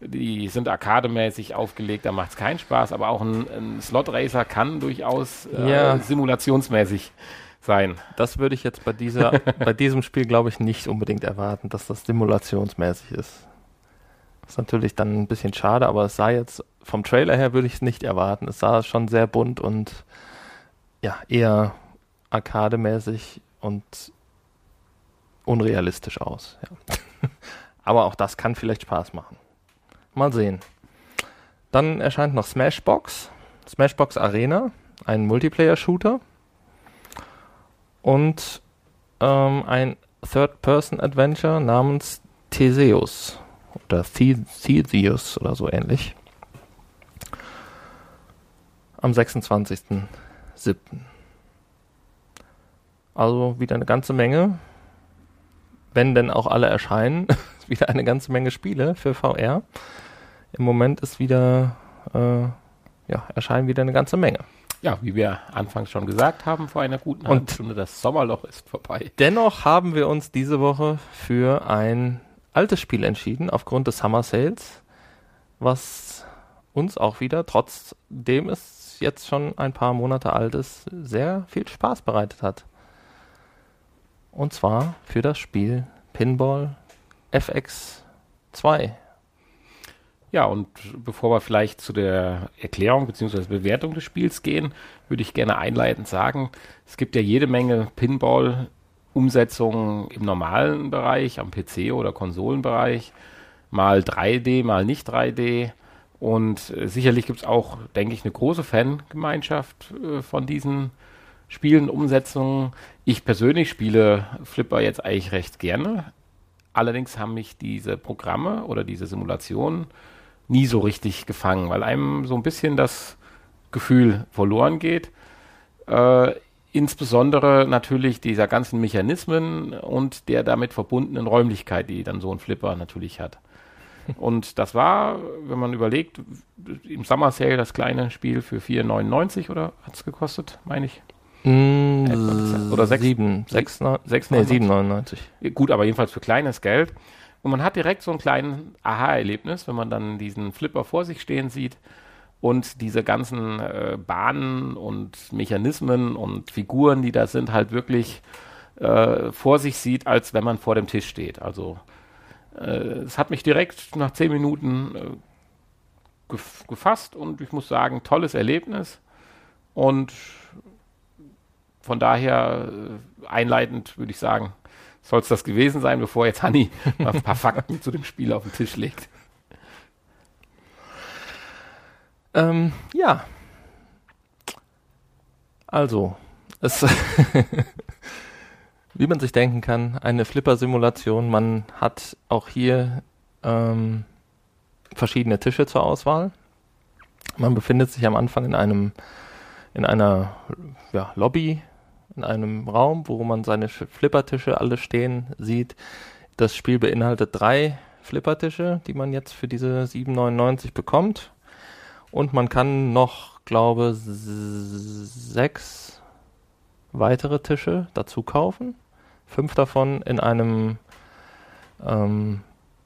A: Die sind arkademäßig aufgelegt, da macht es keinen Spaß, aber auch ein, ein Slot Racer kann durchaus äh,
B: Ja.
A: simulationsmäßig sein.
B: Das würde ich jetzt bei dieser, bei diesem Spiel, glaube ich, nicht unbedingt erwarten, dass das simulationsmäßig ist. Ist natürlich dann ein bisschen schade, aber es sah jetzt vom Trailer her würde ich es nicht erwarten. Es sah schon sehr bunt und ja, eher arkademäßig und unrealistisch aus. Ja. aber auch das kann vielleicht Spaß machen. Mal sehen. Dann erscheint noch Smashbox. Smashbox Arena, ein Multiplayer-Shooter und ähm, ein Third-Person-Adventure namens Theseus oder The Theseus oder so ähnlich. Am 26.07. Also wieder eine ganze Menge. Wenn denn auch alle erscheinen, wieder eine ganze Menge Spiele für VR. Im Moment ist wieder, äh, ja, erscheinen wieder eine ganze Menge.
A: Ja, wie wir anfangs schon gesagt haben, vor einer guten halben
B: Und-
A: Stunde, das Sommerloch ist vorbei.
B: Dennoch haben wir uns diese Woche für ein altes Spiel entschieden, aufgrund des Summer Sales, was uns auch wieder, trotzdem es jetzt schon ein paar Monate alt ist, sehr viel Spaß bereitet hat. Und zwar für das Spiel Pinball FX 2.
A: Ja, und bevor wir vielleicht zu der Erklärung bzw. Bewertung des Spiels gehen, würde ich gerne einleitend sagen, es gibt ja jede Menge Pinball-Umsetzungen im normalen Bereich, am PC oder Konsolenbereich, mal 3D, mal nicht 3D. Und äh, sicherlich gibt es auch, denke ich, eine große Fangemeinschaft äh, von diesen Spielen, Umsetzungen. Ich persönlich spiele Flipper jetzt eigentlich recht gerne. Allerdings haben mich diese Programme oder diese Simulationen nie so richtig gefangen, weil einem so ein bisschen das Gefühl verloren geht. Äh, insbesondere natürlich dieser ganzen Mechanismen und der damit verbundenen Räumlichkeit, die dann so ein Flipper natürlich hat. Und das war, wenn man überlegt, im Summer Sale das kleine Spiel für 4,99 oder hat es gekostet, meine ich.
B: Mm,
A: Oder sechs-
B: sieben, sechs, neun,
A: sechs-
B: nee, 7,99.
A: Gut, aber jedenfalls für kleines Geld. Und man hat direkt so ein kleines Aha-Erlebnis, wenn man dann diesen Flipper vor sich stehen sieht und diese ganzen äh, Bahnen und Mechanismen und Figuren, die da sind, halt wirklich äh, vor sich sieht, als wenn man vor dem Tisch steht. Also äh, es hat mich direkt nach zehn Minuten äh, gef gefasst und ich muss sagen, tolles Erlebnis. Und von daher äh, einleitend würde ich sagen, soll es das gewesen sein, bevor jetzt Hanni mal ein paar Fakten zu dem Spiel auf den Tisch legt.
B: Ähm, ja. Also, es, wie man sich denken kann, eine Flipper-Simulation. Man hat auch hier ähm, verschiedene Tische zur Auswahl. Man befindet sich am Anfang in einem, in einer ja, Lobby, in einem Raum, wo man seine Sch- Flippertische alle stehen sieht. Das Spiel beinhaltet drei Flippertische, die man jetzt für diese 7,99 bekommt. Und man kann noch, glaube sechs weitere Tische dazu kaufen. Fünf davon in einem ähm,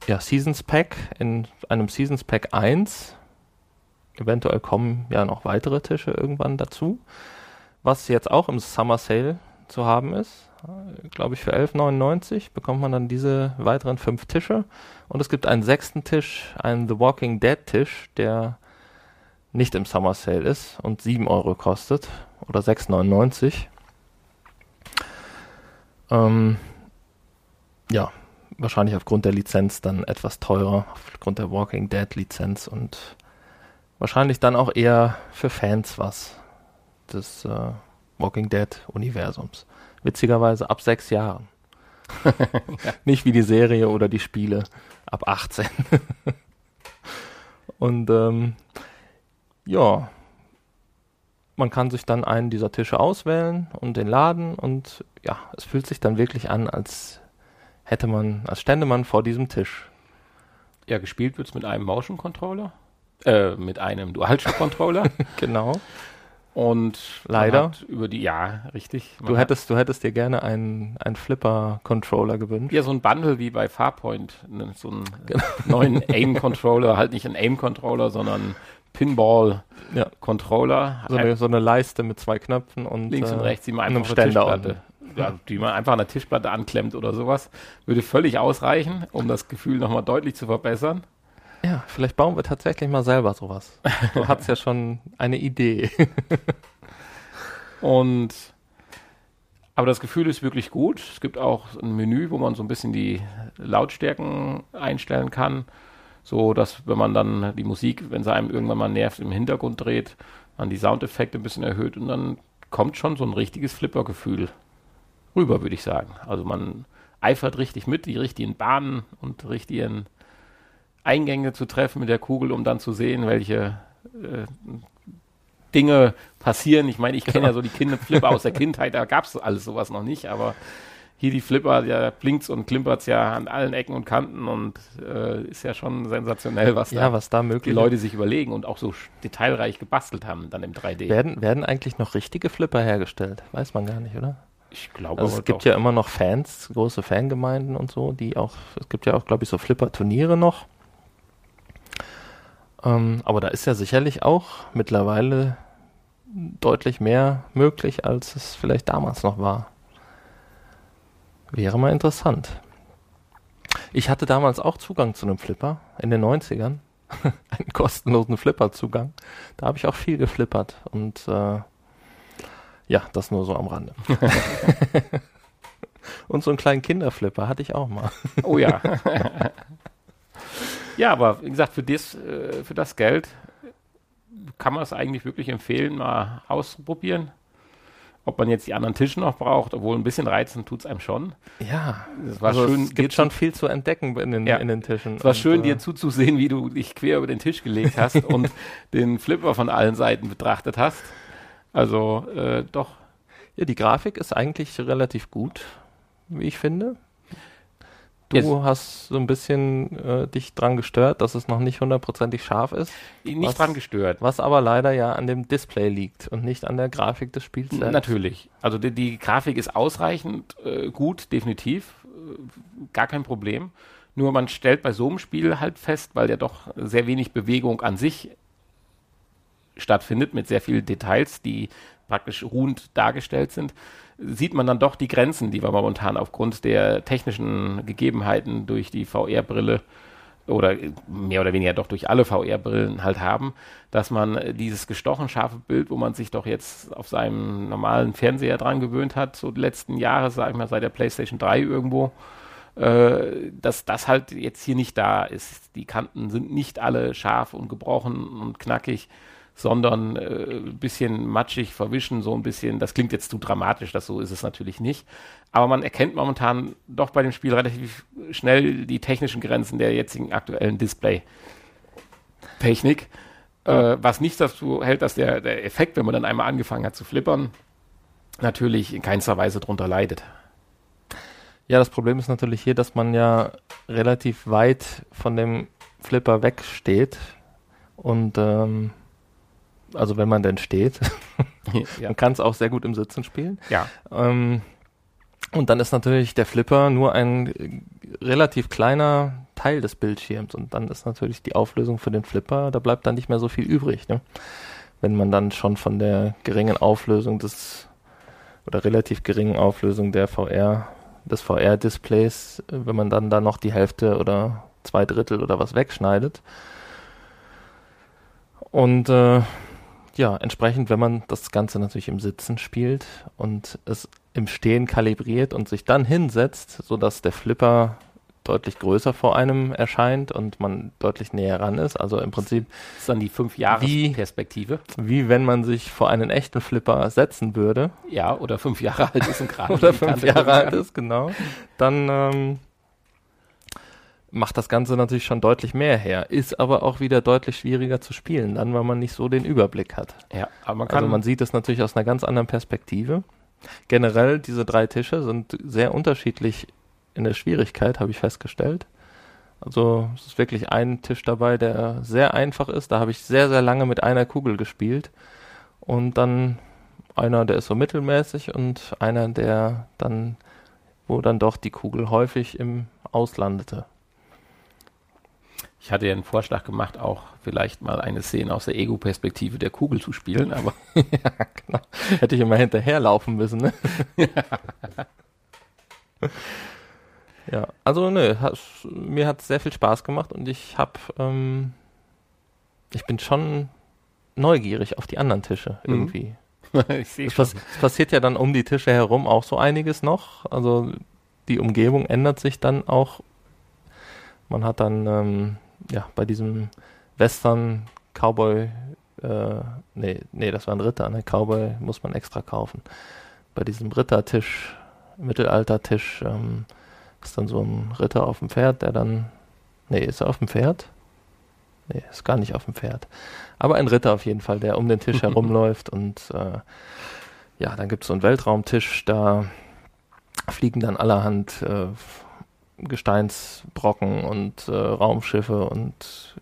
B: ja, Seasons Pack, in einem Seasons Pack 1. Eventuell kommen ja noch weitere Tische irgendwann dazu. Was jetzt auch im Summer Sale zu haben ist, glaube ich für 11,99 bekommt man dann diese weiteren fünf Tische. Und es gibt einen sechsten Tisch, einen The Walking Dead Tisch, der nicht im Summer Sale ist und 7 Euro kostet oder 6,99. Ähm, ja, wahrscheinlich aufgrund der Lizenz dann etwas teurer, aufgrund der Walking Dead Lizenz und wahrscheinlich dann auch eher für Fans was des äh, Walking Dead Universums. Witzigerweise ab sechs Jahren. Nicht wie die Serie oder die Spiele ab 18. und ähm, ja, man kann sich dann einen dieser Tische auswählen und den laden und ja, es fühlt sich dann wirklich an, als hätte man, als stände man vor diesem Tisch.
A: Ja, gespielt wird es mit einem Motion Controller, äh, mit einem DualShock Controller.
B: Genau.
A: Und
B: Leider.
A: über die, ja, richtig.
B: Du hättest, du hättest dir gerne einen, einen Flipper-Controller gewünscht.
A: Ja, so ein Bundle wie bei Farpoint. Ne, so einen genau. neuen Aim-Controller, halt nicht ein Aim-Controller, sondern Pinball-Controller.
B: So, eine, so eine Leiste mit zwei Knöpfen und
A: links und äh, rechts,
B: die
A: man einfach eine Tischplatte, ja, die man einfach an der Tischplatte anklemmt oder sowas, würde völlig ausreichen, um das Gefühl nochmal deutlich zu verbessern.
B: Ja, vielleicht bauen wir tatsächlich mal selber sowas. Du hast ja schon eine Idee.
A: Und aber das Gefühl ist wirklich gut. Es gibt auch ein Menü, wo man so ein bisschen die Lautstärken einstellen kann, so dass wenn man dann die Musik, wenn sie einem irgendwann mal nervt, im Hintergrund dreht, man die Soundeffekte ein bisschen erhöht und dann kommt schon so ein richtiges Flipper-Gefühl rüber, würde ich sagen. Also man eifert richtig mit, die richtigen Bahnen und richtigen Eingänge zu treffen mit der Kugel, um dann zu sehen, welche äh, Dinge passieren. Ich meine, ich kenne ja so die Kinder Flipper aus der Kindheit, da gab es alles sowas noch nicht, aber hier die Flipper, der blinkt und klimpert ja an allen Ecken und Kanten und äh, ist ja schon sensationell, was,
B: ja, da, was da möglich
A: die Leute sich überlegen und auch so detailreich gebastelt haben dann im 3D.
B: Werden, werden eigentlich noch richtige Flipper hergestellt? Weiß man gar nicht, oder?
A: Ich glaube
B: also es gibt ja immer noch Fans, große Fangemeinden und so, die auch, es gibt ja auch, glaube ich, so Flipper-Turniere noch. Ähm, aber da ist ja sicherlich auch mittlerweile deutlich mehr möglich, als es vielleicht damals noch war. Wäre mal interessant. Ich hatte damals auch Zugang zu einem Flipper in den 90ern. einen kostenlosen Flipper-Zugang. Da habe ich auch viel geflippert und äh, ja, das nur so am Rande. und so einen kleinen Kinderflipper hatte ich auch mal.
A: oh ja. Ja, aber wie gesagt, für das, äh, für das Geld kann man es eigentlich wirklich empfehlen, mal auszuprobieren. Ob man jetzt die anderen Tische noch braucht, obwohl ein bisschen reizen tut es einem schon.
B: Ja, es war also schön. Es gibt schon viel zu entdecken in den, ja. in den Tischen.
A: Es war schön, äh, dir zuzusehen, wie du dich quer über den Tisch gelegt hast und den Flipper von allen Seiten betrachtet hast. Also äh, doch.
B: Ja, die Grafik ist eigentlich relativ gut, wie ich finde. Du Jetzt. hast so ein bisschen äh, dich dran gestört, dass es noch nicht hundertprozentig scharf ist.
A: Nicht was, dran gestört.
B: Was aber leider ja an dem Display liegt und nicht an der Grafik des Spiels
A: selbst. Natürlich. Also die, die Grafik ist ausreichend äh, gut, definitiv. Äh, gar kein Problem. Nur man stellt bei so einem Spiel halt fest, weil ja doch sehr wenig Bewegung an sich stattfindet, mit sehr vielen Details, die praktisch ruhend dargestellt sind, sieht man dann doch die Grenzen, die wir momentan aufgrund der technischen Gegebenheiten durch die VR-Brille oder mehr oder weniger doch durch alle VR-Brillen halt haben, dass man dieses gestochen scharfe Bild, wo man sich doch jetzt auf seinem normalen Fernseher dran gewöhnt hat, so die letzten Jahre, sag ich mal, seit der PlayStation 3 irgendwo, äh, dass das halt jetzt hier nicht da ist. Die Kanten sind nicht alle scharf und gebrochen und knackig sondern äh, ein bisschen matschig verwischen, so ein bisschen, das klingt jetzt zu dramatisch, das so ist es natürlich nicht. Aber man erkennt momentan doch bei dem Spiel relativ schnell die technischen Grenzen der jetzigen aktuellen Display-Technik. Äh, was nicht dazu hält, dass der, der Effekt, wenn man dann einmal angefangen hat zu flippern, natürlich in keinster Weise drunter leidet.
B: Ja, das Problem ist natürlich hier, dass man ja relativ weit von dem Flipper wegsteht und ähm, also wenn man denn steht. Man kann es auch sehr gut im Sitzen spielen.
A: Ja.
B: Ähm, und dann ist natürlich der Flipper nur ein äh, relativ kleiner Teil des Bildschirms und dann ist natürlich die Auflösung für den Flipper, da bleibt dann nicht mehr so viel übrig. Ne? Wenn man dann schon von der geringen Auflösung des oder relativ geringen Auflösung der VR, des VR-Displays, äh, wenn man dann da noch die Hälfte oder zwei Drittel oder was wegschneidet. Und äh, ja, entsprechend, wenn man das Ganze natürlich im Sitzen spielt und es im Stehen kalibriert und sich dann hinsetzt, sodass der Flipper deutlich größer vor einem erscheint und man deutlich näher ran ist. Also im Prinzip
A: das ist dann die fünf Jahre Perspektive.
B: Wie wenn man sich vor einen echten Flipper setzen würde.
A: Ja, oder fünf Jahre alt ist und gerade.
B: oder fünf Jahre alt ist, genau. Dann ähm, macht das Ganze natürlich schon deutlich mehr her, ist aber auch wieder deutlich schwieriger zu spielen, dann, weil man nicht so den Überblick hat.
A: Ja,
B: aber man kann. Also man sieht es natürlich aus einer ganz anderen Perspektive. Generell, diese drei Tische sind sehr unterschiedlich in der Schwierigkeit, habe ich festgestellt. Also es ist wirklich ein Tisch dabei, der sehr einfach ist. Da habe ich sehr, sehr lange mit einer Kugel gespielt. Und dann einer, der ist so mittelmäßig und einer, der dann, wo dann doch die Kugel häufig im Auslandete.
A: Ich hatte ja einen Vorschlag gemacht, auch vielleicht mal eine Szene aus der Ego-Perspektive der Kugel zu spielen, aber
B: ja, genau. Hätte ich immer hinterherlaufen müssen, ne? ja, also nö, hat, mir hat es sehr viel Spaß gemacht und ich habe, ähm, ich bin schon neugierig auf die anderen Tische mhm. irgendwie. ich sehe es, es passiert ja dann um die Tische herum auch so einiges noch. Also die Umgebung ändert sich dann auch. Man hat dann ähm, ja, bei diesem Western Cowboy, äh, nee, nee, das war ein Ritter, ne? Cowboy muss man extra kaufen. Bei diesem Rittertisch, Mittelaltertisch, ähm, ist dann so ein Ritter auf dem Pferd, der dann, nee, ist er auf dem Pferd? Nee, ist gar nicht auf dem Pferd. Aber ein Ritter auf jeden Fall, der um den Tisch herumläuft und äh, ja, dann gibt es so einen Weltraumtisch, da fliegen dann allerhand äh, Gesteinsbrocken und äh, Raumschiffe und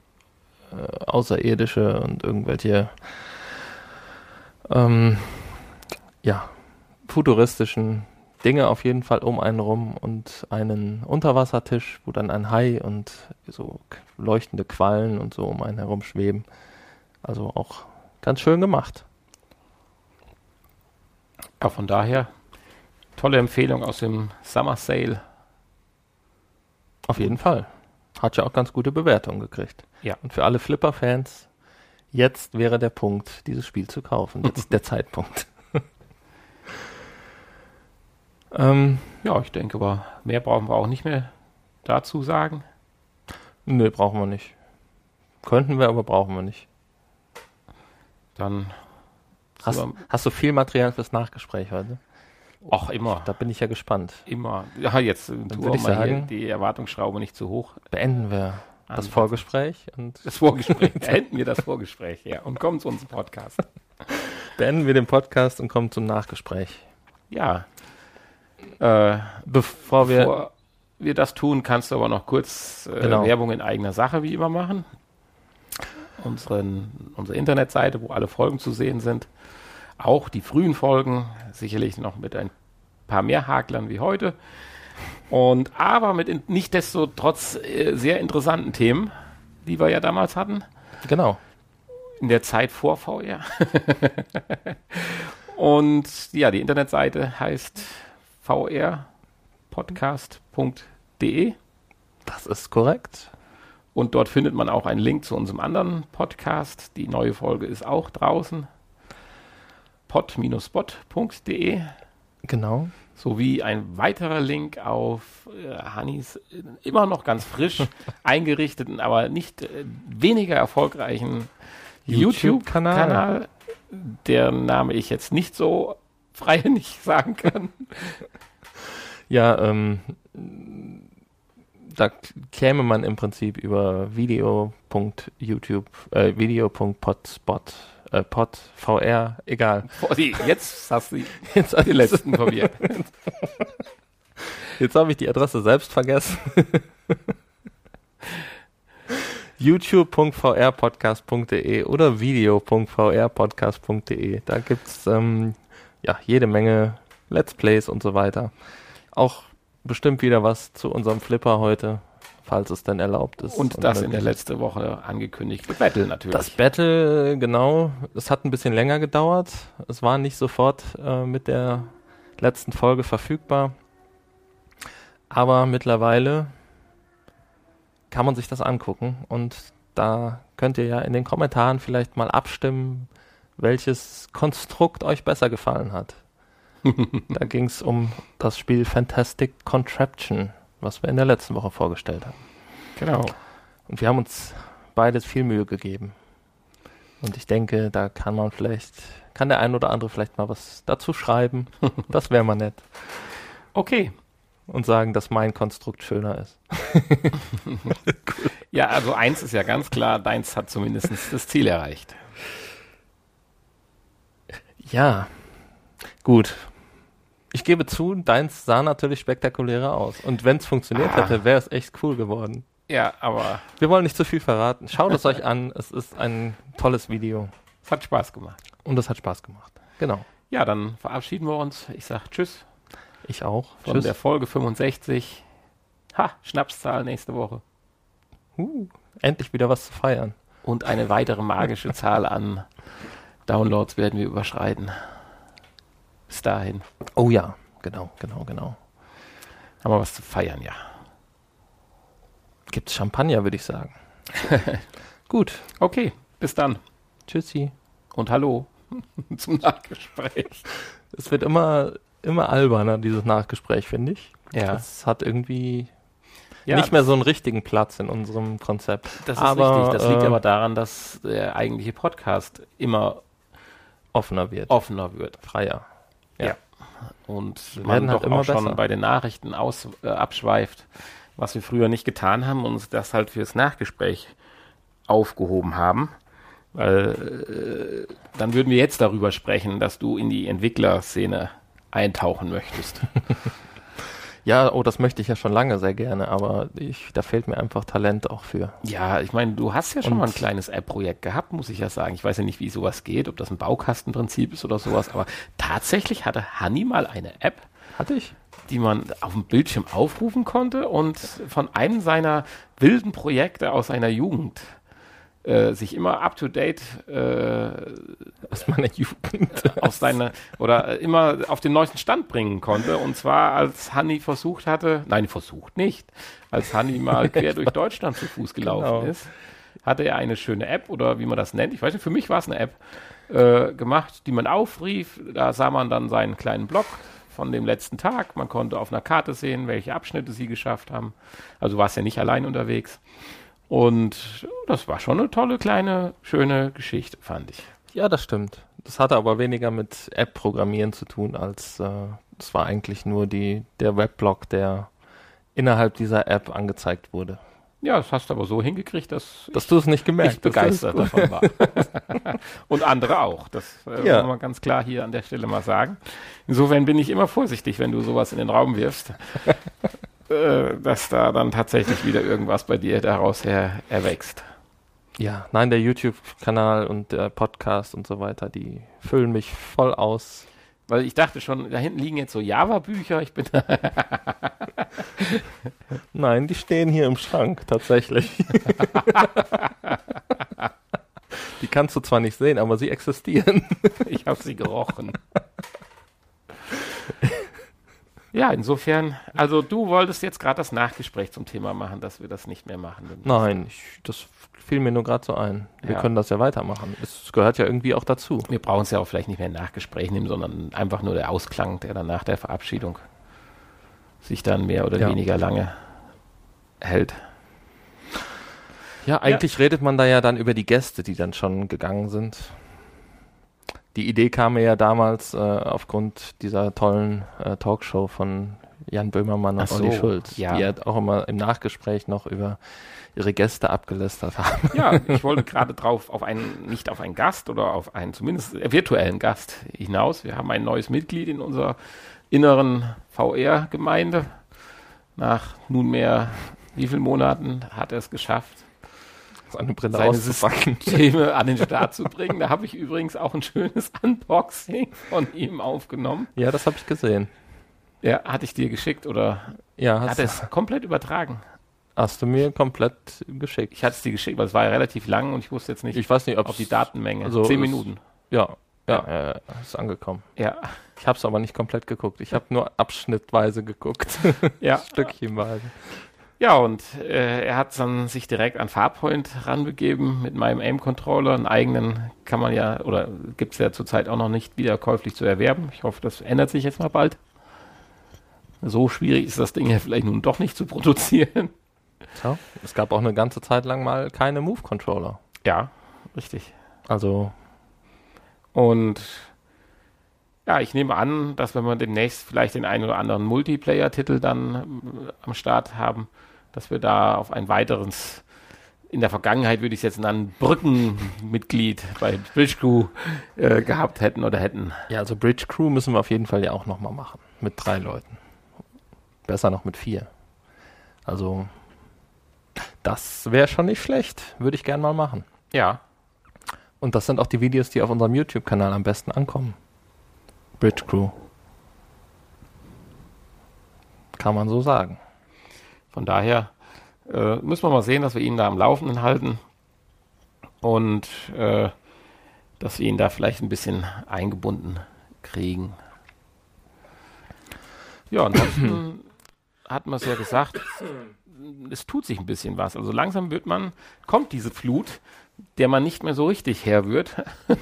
B: äh, Außerirdische und irgendwelche ähm, ja, futuristischen Dinge auf jeden Fall um einen rum und einen Unterwassertisch, wo dann ein Hai und so leuchtende Quallen und so um einen herum schweben. Also auch ganz schön gemacht.
A: Ja, von daher tolle Empfehlung aus dem Summer Sale
B: auf jeden Fall. Hat ja auch ganz gute Bewertungen gekriegt.
A: Ja.
B: Und für alle Flipper-Fans, jetzt wäre der Punkt, dieses Spiel zu kaufen. Jetzt der Zeitpunkt.
A: ähm, ja, ich denke, aber mehr brauchen wir auch nicht mehr dazu sagen.
B: Nö, brauchen wir nicht. Könnten wir, aber brauchen wir nicht.
A: Dann.
B: Hast, hast du viel Material fürs Nachgespräch heute?
A: Ach, immer.
B: Da bin ich ja gespannt.
A: Immer. Ja, jetzt
B: würde ich sagen,
A: die Erwartungsschraube nicht zu hoch.
B: Beenden wir das Vorgespräch und
A: das Vorgespräch. Beenden wir das Vorgespräch, ja, und kommen zu unserem Podcast.
B: Beenden wir den Podcast und kommen zum Nachgespräch.
A: Ja.
B: Äh, bevor wir
A: bevor wir das tun, kannst du aber noch kurz äh, genau. Werbung in eigener Sache wie immer machen. Unseren, unsere Internetseite, wo alle Folgen zu sehen sind. Auch die frühen Folgen, sicherlich noch mit ein paar mehr Haklern wie heute. Und aber mit in, nicht desto trotz äh, sehr interessanten Themen, die wir ja damals hatten.
B: Genau.
A: In der Zeit vor VR. Und ja, die Internetseite heißt vrpodcast.de.
B: Das ist korrekt.
A: Und dort findet man auch einen Link zu unserem anderen Podcast. Die neue Folge ist auch draußen pod-spot.de.
B: Genau.
A: Sowie ein weiterer Link auf äh, Hannis äh, immer noch ganz frisch eingerichteten, aber nicht äh, weniger erfolgreichen YouTube-Kanal, YouTube deren Name ich jetzt nicht so freihändig sagen kann.
B: Ja, ähm, da käme man im Prinzip über video.youtube, äh, video.potspot äh, Pod, VR, egal.
A: Jetzt hast du jetzt die letzten probiert.
B: Jetzt habe ich die Adresse selbst vergessen. youtube.vrpodcast.de oder video.vrpodcast.de. Da gibt es ähm, ja, jede Menge Let's Plays und so weiter. Auch bestimmt wieder was zu unserem Flipper heute falls es denn erlaubt ist.
A: Und, das in der letzten Woche angekündigte Battle natürlich.
B: Das Battle, genau. Es hat ein bisschen länger gedauert. Es war nicht sofort äh, mit der letzten Folge verfügbar. Aber mittlerweile kann man sich das angucken und da könnt ihr ja in den Kommentaren vielleicht mal abstimmen, welches Konstrukt euch besser gefallen hat. da ging es um das Spiel Fantastic Contraption was wir in der letzten Woche vorgestellt haben.
A: Genau.
B: Und wir haben uns beides viel Mühe gegeben. Und ich denke, da kann man vielleicht, kann der ein oder andere vielleicht mal was dazu schreiben. Das wäre mal nett.
A: Okay.
B: Und sagen, dass mein Konstrukt schöner ist.
A: ja, also eins ist ja ganz klar, deins hat zumindest das Ziel erreicht.
B: Ja, gut. Ich gebe zu, deins sah natürlich spektakulärer aus. Und wenn es funktioniert ah. hätte, wäre es echt cool geworden.
A: Ja, aber.
B: Wir wollen nicht zu viel verraten. Schaut es euch an. Es ist ein tolles Video.
A: Es hat Spaß gemacht.
B: Und das hat Spaß gemacht. Genau.
A: Ja, dann verabschieden wir uns. Ich sage Tschüss
B: Ich auch.
A: von
B: Tschüss.
A: der Folge 65. Ha, Schnapszahl nächste Woche.
B: Uh, endlich wieder was zu feiern.
A: Und eine weitere magische Zahl an Downloads werden wir überschreiten. Bis dahin
B: Oh ja, genau, genau, genau.
A: haben wir was zu feiern, ja.
B: Gibt's Champagner, würde ich sagen. Gut.
A: Okay, bis dann.
B: Tschüssi.
A: Und hallo zum Nachgespräch.
B: Es wird immer, immer alberner, dieses Nachgespräch, finde ich.
A: Ja,
B: Das hat irgendwie
A: ja
B: nicht mehr so einen richtigen Platz in unserem Konzept.
A: das ist
B: aber,
A: richtig. Das liegt
B: äh,
A: aber daran, dass der eigentliche Podcast immer
B: offener wird,
A: offener wird.
B: freier.
A: Und
B: Wir
A: man
B: werden halt
A: doch
B: immer
A: auch schon
B: besser.
A: bei den Nachrichten aus, äh, abschweift, was wir früher nicht getan haben und uns das halt fürs Nachgespräch aufgehoben haben. Weil äh, dann würden wir jetzt darüber sprechen, dass du in die Entwicklerszene eintauchen möchtest.
B: Ja, oh, das möchte ich ja schon lange sehr gerne, aber ich, da fehlt mir einfach Talent auch für.
A: Ja, ich meine, du hast ja schon
B: Und-
A: mal ein kleines App-Projekt gehabt, muss ich ja sagen. Ich weiß ja nicht, wie sowas geht, ob das ein Baukastenprinzip ist oder sowas, aber tatsächlich hatte Hanni mal eine App,
B: Hatte ich?
A: die man auf dem Bildschirm aufrufen konnte und von einem seiner wilden Projekte aus seiner Jugend äh, sich immer up to date äh,
B: Aus meiner Jugend.
A: auf seine oder äh, immer auf den neuesten Stand bringen konnte. Und zwar als Hanni versucht hatte, nein, versucht nicht, als Hanni mal quer durch Deutschland zu Fuß gelaufen
B: Genau.
A: ist, hatte er eine schöne App oder wie man das nennt, ich weiß nicht, für mich war es eine App, äh, gemacht, die man aufrief. Da sah man dann seinen kleinen Blog von dem letzten Tag. Man konnte auf einer Karte sehen, welche Abschnitte sie geschafft haben. Also war es ja nicht allein unterwegs. Und das war schon eine tolle, kleine, schöne Geschichte, fand ich.
B: Ja, das stimmt. Das hatte aber weniger mit App-Programmieren zu tun, als äh, es war eigentlich nur die, der Weblog, der innerhalb dieser App angezeigt wurde.
A: Ja, das hast du aber so hingekriegt, dass
B: Dass du es nicht
A: ich
B: gemerkt
A: begeistert
B: das ist gut.
A: davon war. Und andere auch. Das äh,
B: Ja.
A: muss man ganz klar hier an der Stelle mal sagen. Insofern bin ich immer vorsichtig, wenn du sowas in den Raum wirfst, äh, dass da dann tatsächlich wieder irgendwas bei dir daraus her erwächst.
B: Ja, nein, der YouTube-Kanal und der Podcast und so weiter, die füllen mich voll aus.
A: Weil ich dachte schon, da hinten liegen jetzt so Java-Bücher. Ich bin
B: Nein, die stehen hier im Schrank, tatsächlich. die kannst du zwar nicht sehen, aber sie existieren.
A: ich habe sie gerochen. Ja, insofern, also du wolltest jetzt gerade das Nachgespräch zum Thema machen, dass wir das nicht mehr machen.
B: Nein, ich, das fiel mir nur gerade so ein. Wir
A: Ja.
B: können das ja weitermachen. Es gehört ja irgendwie auch dazu.
A: Wir brauchen es ja auch vielleicht nicht mehr ein Nachgespräch nehmen, sondern einfach nur der Ausklang, der dann nach der Verabschiedung sich dann mehr oder
B: Ja.
A: weniger lange hält.
B: Ja, eigentlich redet man da ja dann über die Gäste, die dann schon gegangen sind. Die Idee kam mir ja damals äh, aufgrund dieser tollen äh, Talkshow von Jan Böhmermann und
A: so,
B: Olli Schulz,
A: ja.
B: die ja auch immer im Nachgespräch noch über ihre Gäste abgelästert haben.
A: Ja, ich wollte gerade drauf auf einen, nicht auf einen Gast oder auf einen zumindest virtuellen Gast hinaus. Wir haben ein neues Mitglied in unserer inneren VR-Gemeinde. Nach nunmehr wie vielen Monaten hat er es geschafft,
B: Seine Brille
A: Seine
B: auszupacken.
A: Themen an den Start zu bringen. Da habe ich übrigens auch ein schönes Unboxing von ihm aufgenommen.
B: Ja, das habe ich gesehen.
A: Ja, hatte ich dir geschickt oder
B: Ja,
A: hat es komplett übertragen?
B: hast du mir komplett geschickt.
A: Ich hatte es dir geschickt, weil es war ja relativ lang und ich wusste jetzt nicht,
B: Ich weiß nicht, ob
A: die Datenmenge.
B: also
A: Zehn Minuten.
B: Ja, ja, äh, ist angekommen.
A: Ja,
B: Ich habe es aber nicht komplett geguckt. Ich habe nur abschnittweise geguckt.
A: ja.
B: Stückchenweise.
A: Ja, und äh, er hat dann sich direkt an Farpoint ranbegeben mit meinem Aim-Controller. Einen eigenen kann man ja, oder gibt es ja zurzeit auch noch nicht wieder käuflich zu erwerben. Ich hoffe, das ändert sich jetzt mal bald. So schwierig ist das Ding ja vielleicht nun doch nicht zu produzieren.
B: Ja, es gab auch eine ganze Zeit lang mal keine Move-Controller.
A: Ja, richtig.
B: Also,
A: Und ja, ich nehme an, dass wenn wir demnächst vielleicht den einen oder anderen Multiplayer-Titel dann ähm, am Start haben, dass wir da auf ein weiteres, in der Vergangenheit würde ich es jetzt nennen, Brückenmitglied bei Bridge Crew äh, gehabt hätten oder hätten.
B: ja, also Bridge Crew müssen wir auf jeden Fall ja auch nochmal machen. Mit drei Leuten. Besser noch mit vier. Also, das wäre schon nicht schlecht. Würde ich gern mal machen.
A: Ja,
B: Und das sind auch die Videos, die auf unserem YouTube-Kanal am besten ankommen. Bridge Crew. Kann man so sagen.
A: Von daher äh, müssen wir mal sehen, dass wir ihn da am Laufenden halten und äh, dass wir ihn da vielleicht ein bisschen eingebunden kriegen. Ja, ansonsten hat man es ja gesagt, es tut sich ein bisschen was. Also langsam wird man, kommt diese Flut, der man nicht mehr so richtig Herr wird.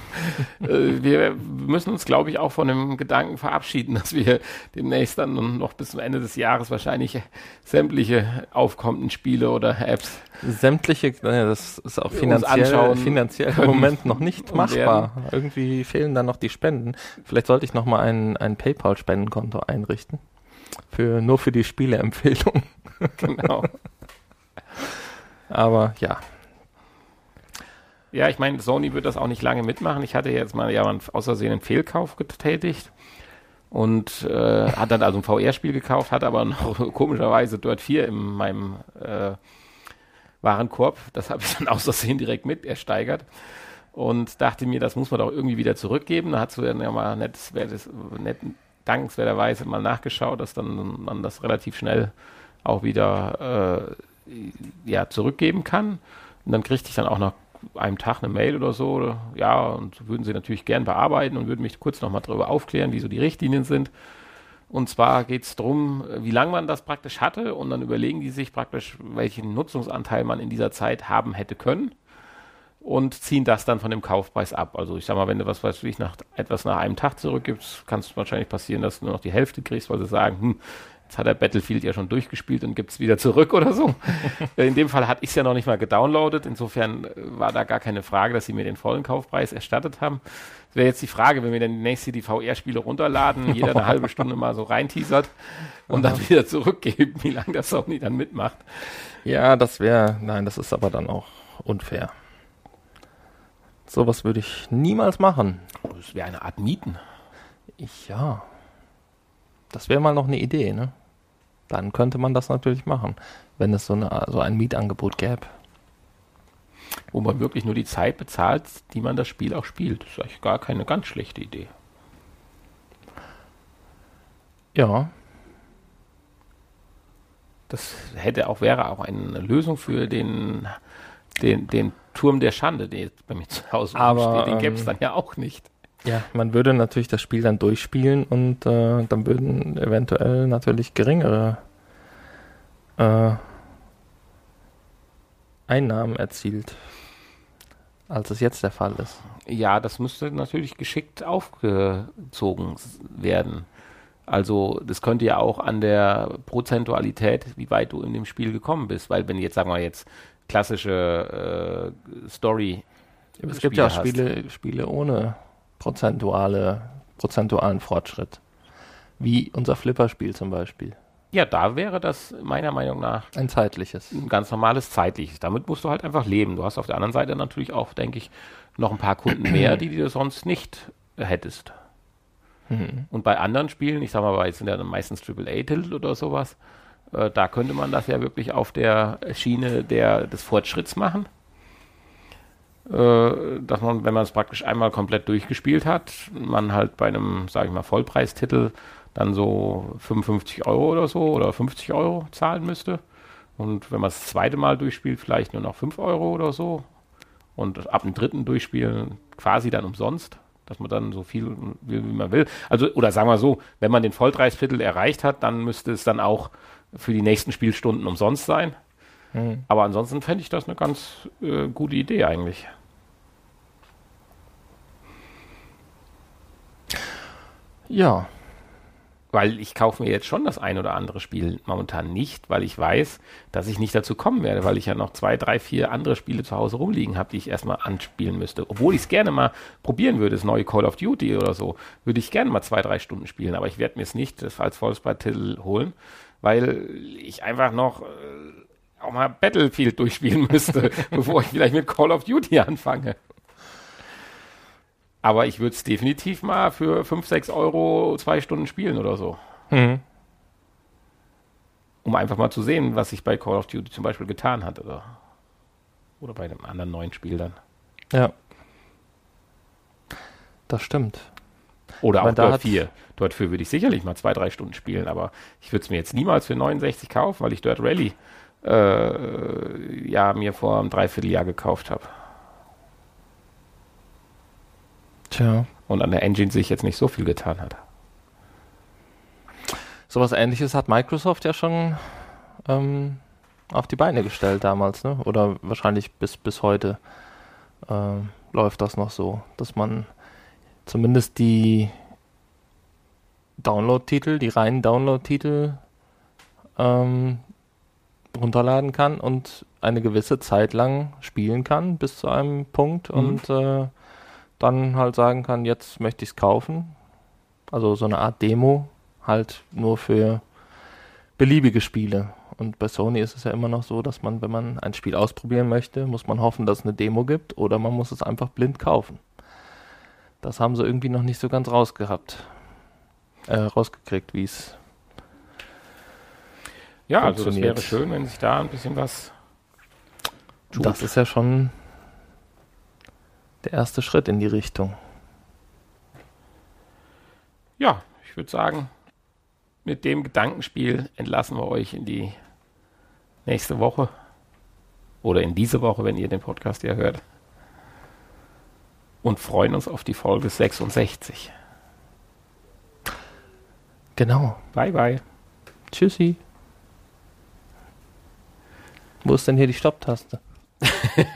A: Äh, wir müssen uns, glaube ich, auch von dem Gedanken verabschieden, dass wir demnächst dann noch bis zum Ende des Jahres wahrscheinlich sämtliche aufkommenden Spiele oder Apps.
B: Sämtliche, das ist auch finanziell, finanziell im Moment noch nicht machbar. Irgendwie fehlen da noch die Spenden. Vielleicht sollte ich noch mal ein, ein PayPal-Spendenkonto einrichten. Für, nur für die Spieleempfehlung. Genau. Aber ja,
A: ja, ich meine, Sony wird das auch nicht lange mitmachen. Ich hatte jetzt mal ja außersehen einen Fehlkauf getätigt und äh, hat dann also ein VR-Spiel gekauft, hat aber noch komischerweise Dirt 4 in meinem äh, Warenkorb. Das habe ich dann außersehen direkt mit ersteigert und dachte mir, das muss man doch irgendwie wieder zurückgeben. Da hat du dann ja mal nett, nett, dankenswerterweise mal nachgeschaut, dass dann man das relativ schnell auch wieder äh, ja, zurückgeben kann. Und dann kriegte ich dann auch noch einem Tag eine Mail oder so, ja, und würden sie natürlich gern bearbeiten und würden mich kurz nochmal darüber aufklären, wie so die Richtlinien sind. Und zwar geht es darum, wie lange man das praktisch hatte und dann überlegen die sich praktisch, welchen Nutzungsanteil man in dieser Zeit haben hätte können und ziehen das dann von dem Kaufpreis ab. Also ich sag mal, wenn du was weiß ich, nach etwas nach einem Tag zurückgibst, kann es wahrscheinlich passieren, dass du nur noch die Hälfte kriegst, weil sie sagen, hm, Jetzt hat er Battlefield ja schon durchgespielt und gibt es wieder zurück oder so. In dem Fall hatte ich es ja noch nicht mal gedownloadet. Insofern äh, war da gar keine Frage, dass sie mir den vollen Kaufpreis erstattet haben. Das wäre jetzt die Frage, wenn wir dann nächste die VR-Spiele runterladen, jeder eine halbe Stunde mal so reinteasert und dann wieder zurückgeben, wie lange das Sony dann mitmacht.
B: Ja, das wäre, nein, das ist aber dann auch unfair. Sowas würde ich niemals machen.
A: Das wäre eine Art Mieten.
B: Ich, ja, das wäre mal noch eine Idee, ne? Dann könnte man das natürlich machen, wenn es so, eine, so ein Mietangebot gäbe.
A: Wo man wirklich nur die Zeit bezahlt, die man das Spiel auch spielt. Das ist eigentlich gar keine ganz schlechte Idee.
B: Ja.
A: Das hätte auch, wäre auch eine Lösung für den, den, den Turm der Schande, der jetzt bei mir zu Hause
B: Aber,
A: steht. Den gäbe es ähm, dann ja auch nicht.
B: Ja, man würde natürlich das Spiel dann durchspielen und äh, dann würden eventuell natürlich geringere äh, Einnahmen erzielt, als es jetzt der Fall ist.
A: Ja, das müsste natürlich geschickt aufgezogen werden. Also das könnte ja auch an der Prozentualität, wie weit du in dem Spiel gekommen bist, weil wenn jetzt sagen wir jetzt klassische äh, Story
B: es gibt ja auch Spiele, Spiele ohne prozentuale, prozentualen Fortschritt. Wie unser Flipperspiel zum Beispiel.
A: Ja, da wäre das meiner Meinung nach
B: ein zeitliches.
A: Ein ganz normales zeitliches. Damit musst du halt einfach leben. Du hast auf der anderen Seite natürlich auch, denke ich, noch ein paar Kunden mehr, die du sonst nicht hättest. Mhm. Und bei anderen Spielen, ich sag mal, bei sind ja dann meistens AAA-Titel oder sowas, äh, da könnte man das ja wirklich auf der Schiene der, des Fortschritts machen dass man, wenn man es praktisch einmal komplett durchgespielt hat, man halt bei einem, sage ich mal, Vollpreistitel dann so 55 Euro oder so oder 50 Euro zahlen müsste. Und wenn man das zweite Mal durchspielt, vielleicht nur noch 5 Euro oder so. Und ab dem dritten Durchspielen quasi dann umsonst, dass man dann so viel will, wie man will. Also, oder sagen wir so, wenn man den Vollpreistitel erreicht hat, dann müsste es dann auch für die nächsten Spielstunden umsonst sein. Mhm. Aber ansonsten fände ich das eine ganz äh, gute Idee eigentlich.
B: Ja.
A: Weil ich kaufe mir jetzt schon das ein oder andere Spiel momentan nicht, weil ich weiß, dass ich nicht dazu kommen werde, weil ich ja noch zwei, drei, vier andere Spiele zu Hause rumliegen habe, die ich erstmal anspielen müsste. Obwohl ich es gerne mal probieren würde, das neue Call of Duty oder so, würde ich gerne mal zwei, drei Stunden spielen, aber ich werde mir es nicht als Vollspread-Titel holen, weil ich einfach noch äh, auch mal Battlefield durchspielen müsste, bevor ich vielleicht mit Call of Duty anfange. Aber ich würde es definitiv mal für 5, 6 Euro zwei Stunden spielen oder so. Mhm. Um einfach mal zu sehen, was sich bei Call of Duty zum Beispiel getan hat. Oder, oder bei einem anderen neuen Spiel dann.
B: Ja. Das stimmt.
A: Oder
B: Aber
A: auch Dirt
B: hat-
A: 4. Dort 4 würde ich sicherlich mal zwei, drei Stunden spielen, aber ich würde es mir jetzt niemals für 69 kaufen, weil ich Dirt Rally äh, ja, mir vor einem Dreivierteljahr gekauft habe.
B: Tja.
A: Und an der Engine sich jetzt nicht so viel getan hat.
B: Sowas ähnliches hat Microsoft ja schon ähm, auf die Beine gestellt damals, ne? Oder wahrscheinlich bis, bis heute ähm, läuft das noch so, dass man zumindest die Download-Titel, die reinen Download-Titel ähm, runterladen kann und eine gewisse Zeit lang spielen kann bis zu einem Punkt
A: Mhm.
B: und äh, dann halt sagen kann, jetzt möchte ich es kaufen. Also so eine Art Demo halt nur für beliebige Spiele. Und bei Sony ist es ja immer noch so, dass man, wenn man ein Spiel ausprobieren möchte, muss man hoffen, dass es eine Demo gibt oder man muss es einfach blind kaufen. Das haben sie irgendwie noch nicht so ganz rausgehabt. Äh, rausgekriegt, wie es
A: Ja, also das wäre schön, wenn sich da ein bisschen was tut.
B: Das ist ja schon der erste Schritt in die Richtung.
A: Ja, ich würde sagen, mit dem Gedankenspiel entlassen wir euch in die nächste Woche. Oder in diese Woche, wenn ihr den Podcast ja hört. Und freuen uns auf die Folge 66.
B: Genau.
A: Bye, bye.
B: Tschüssi. Wo ist denn hier die Stopptaste?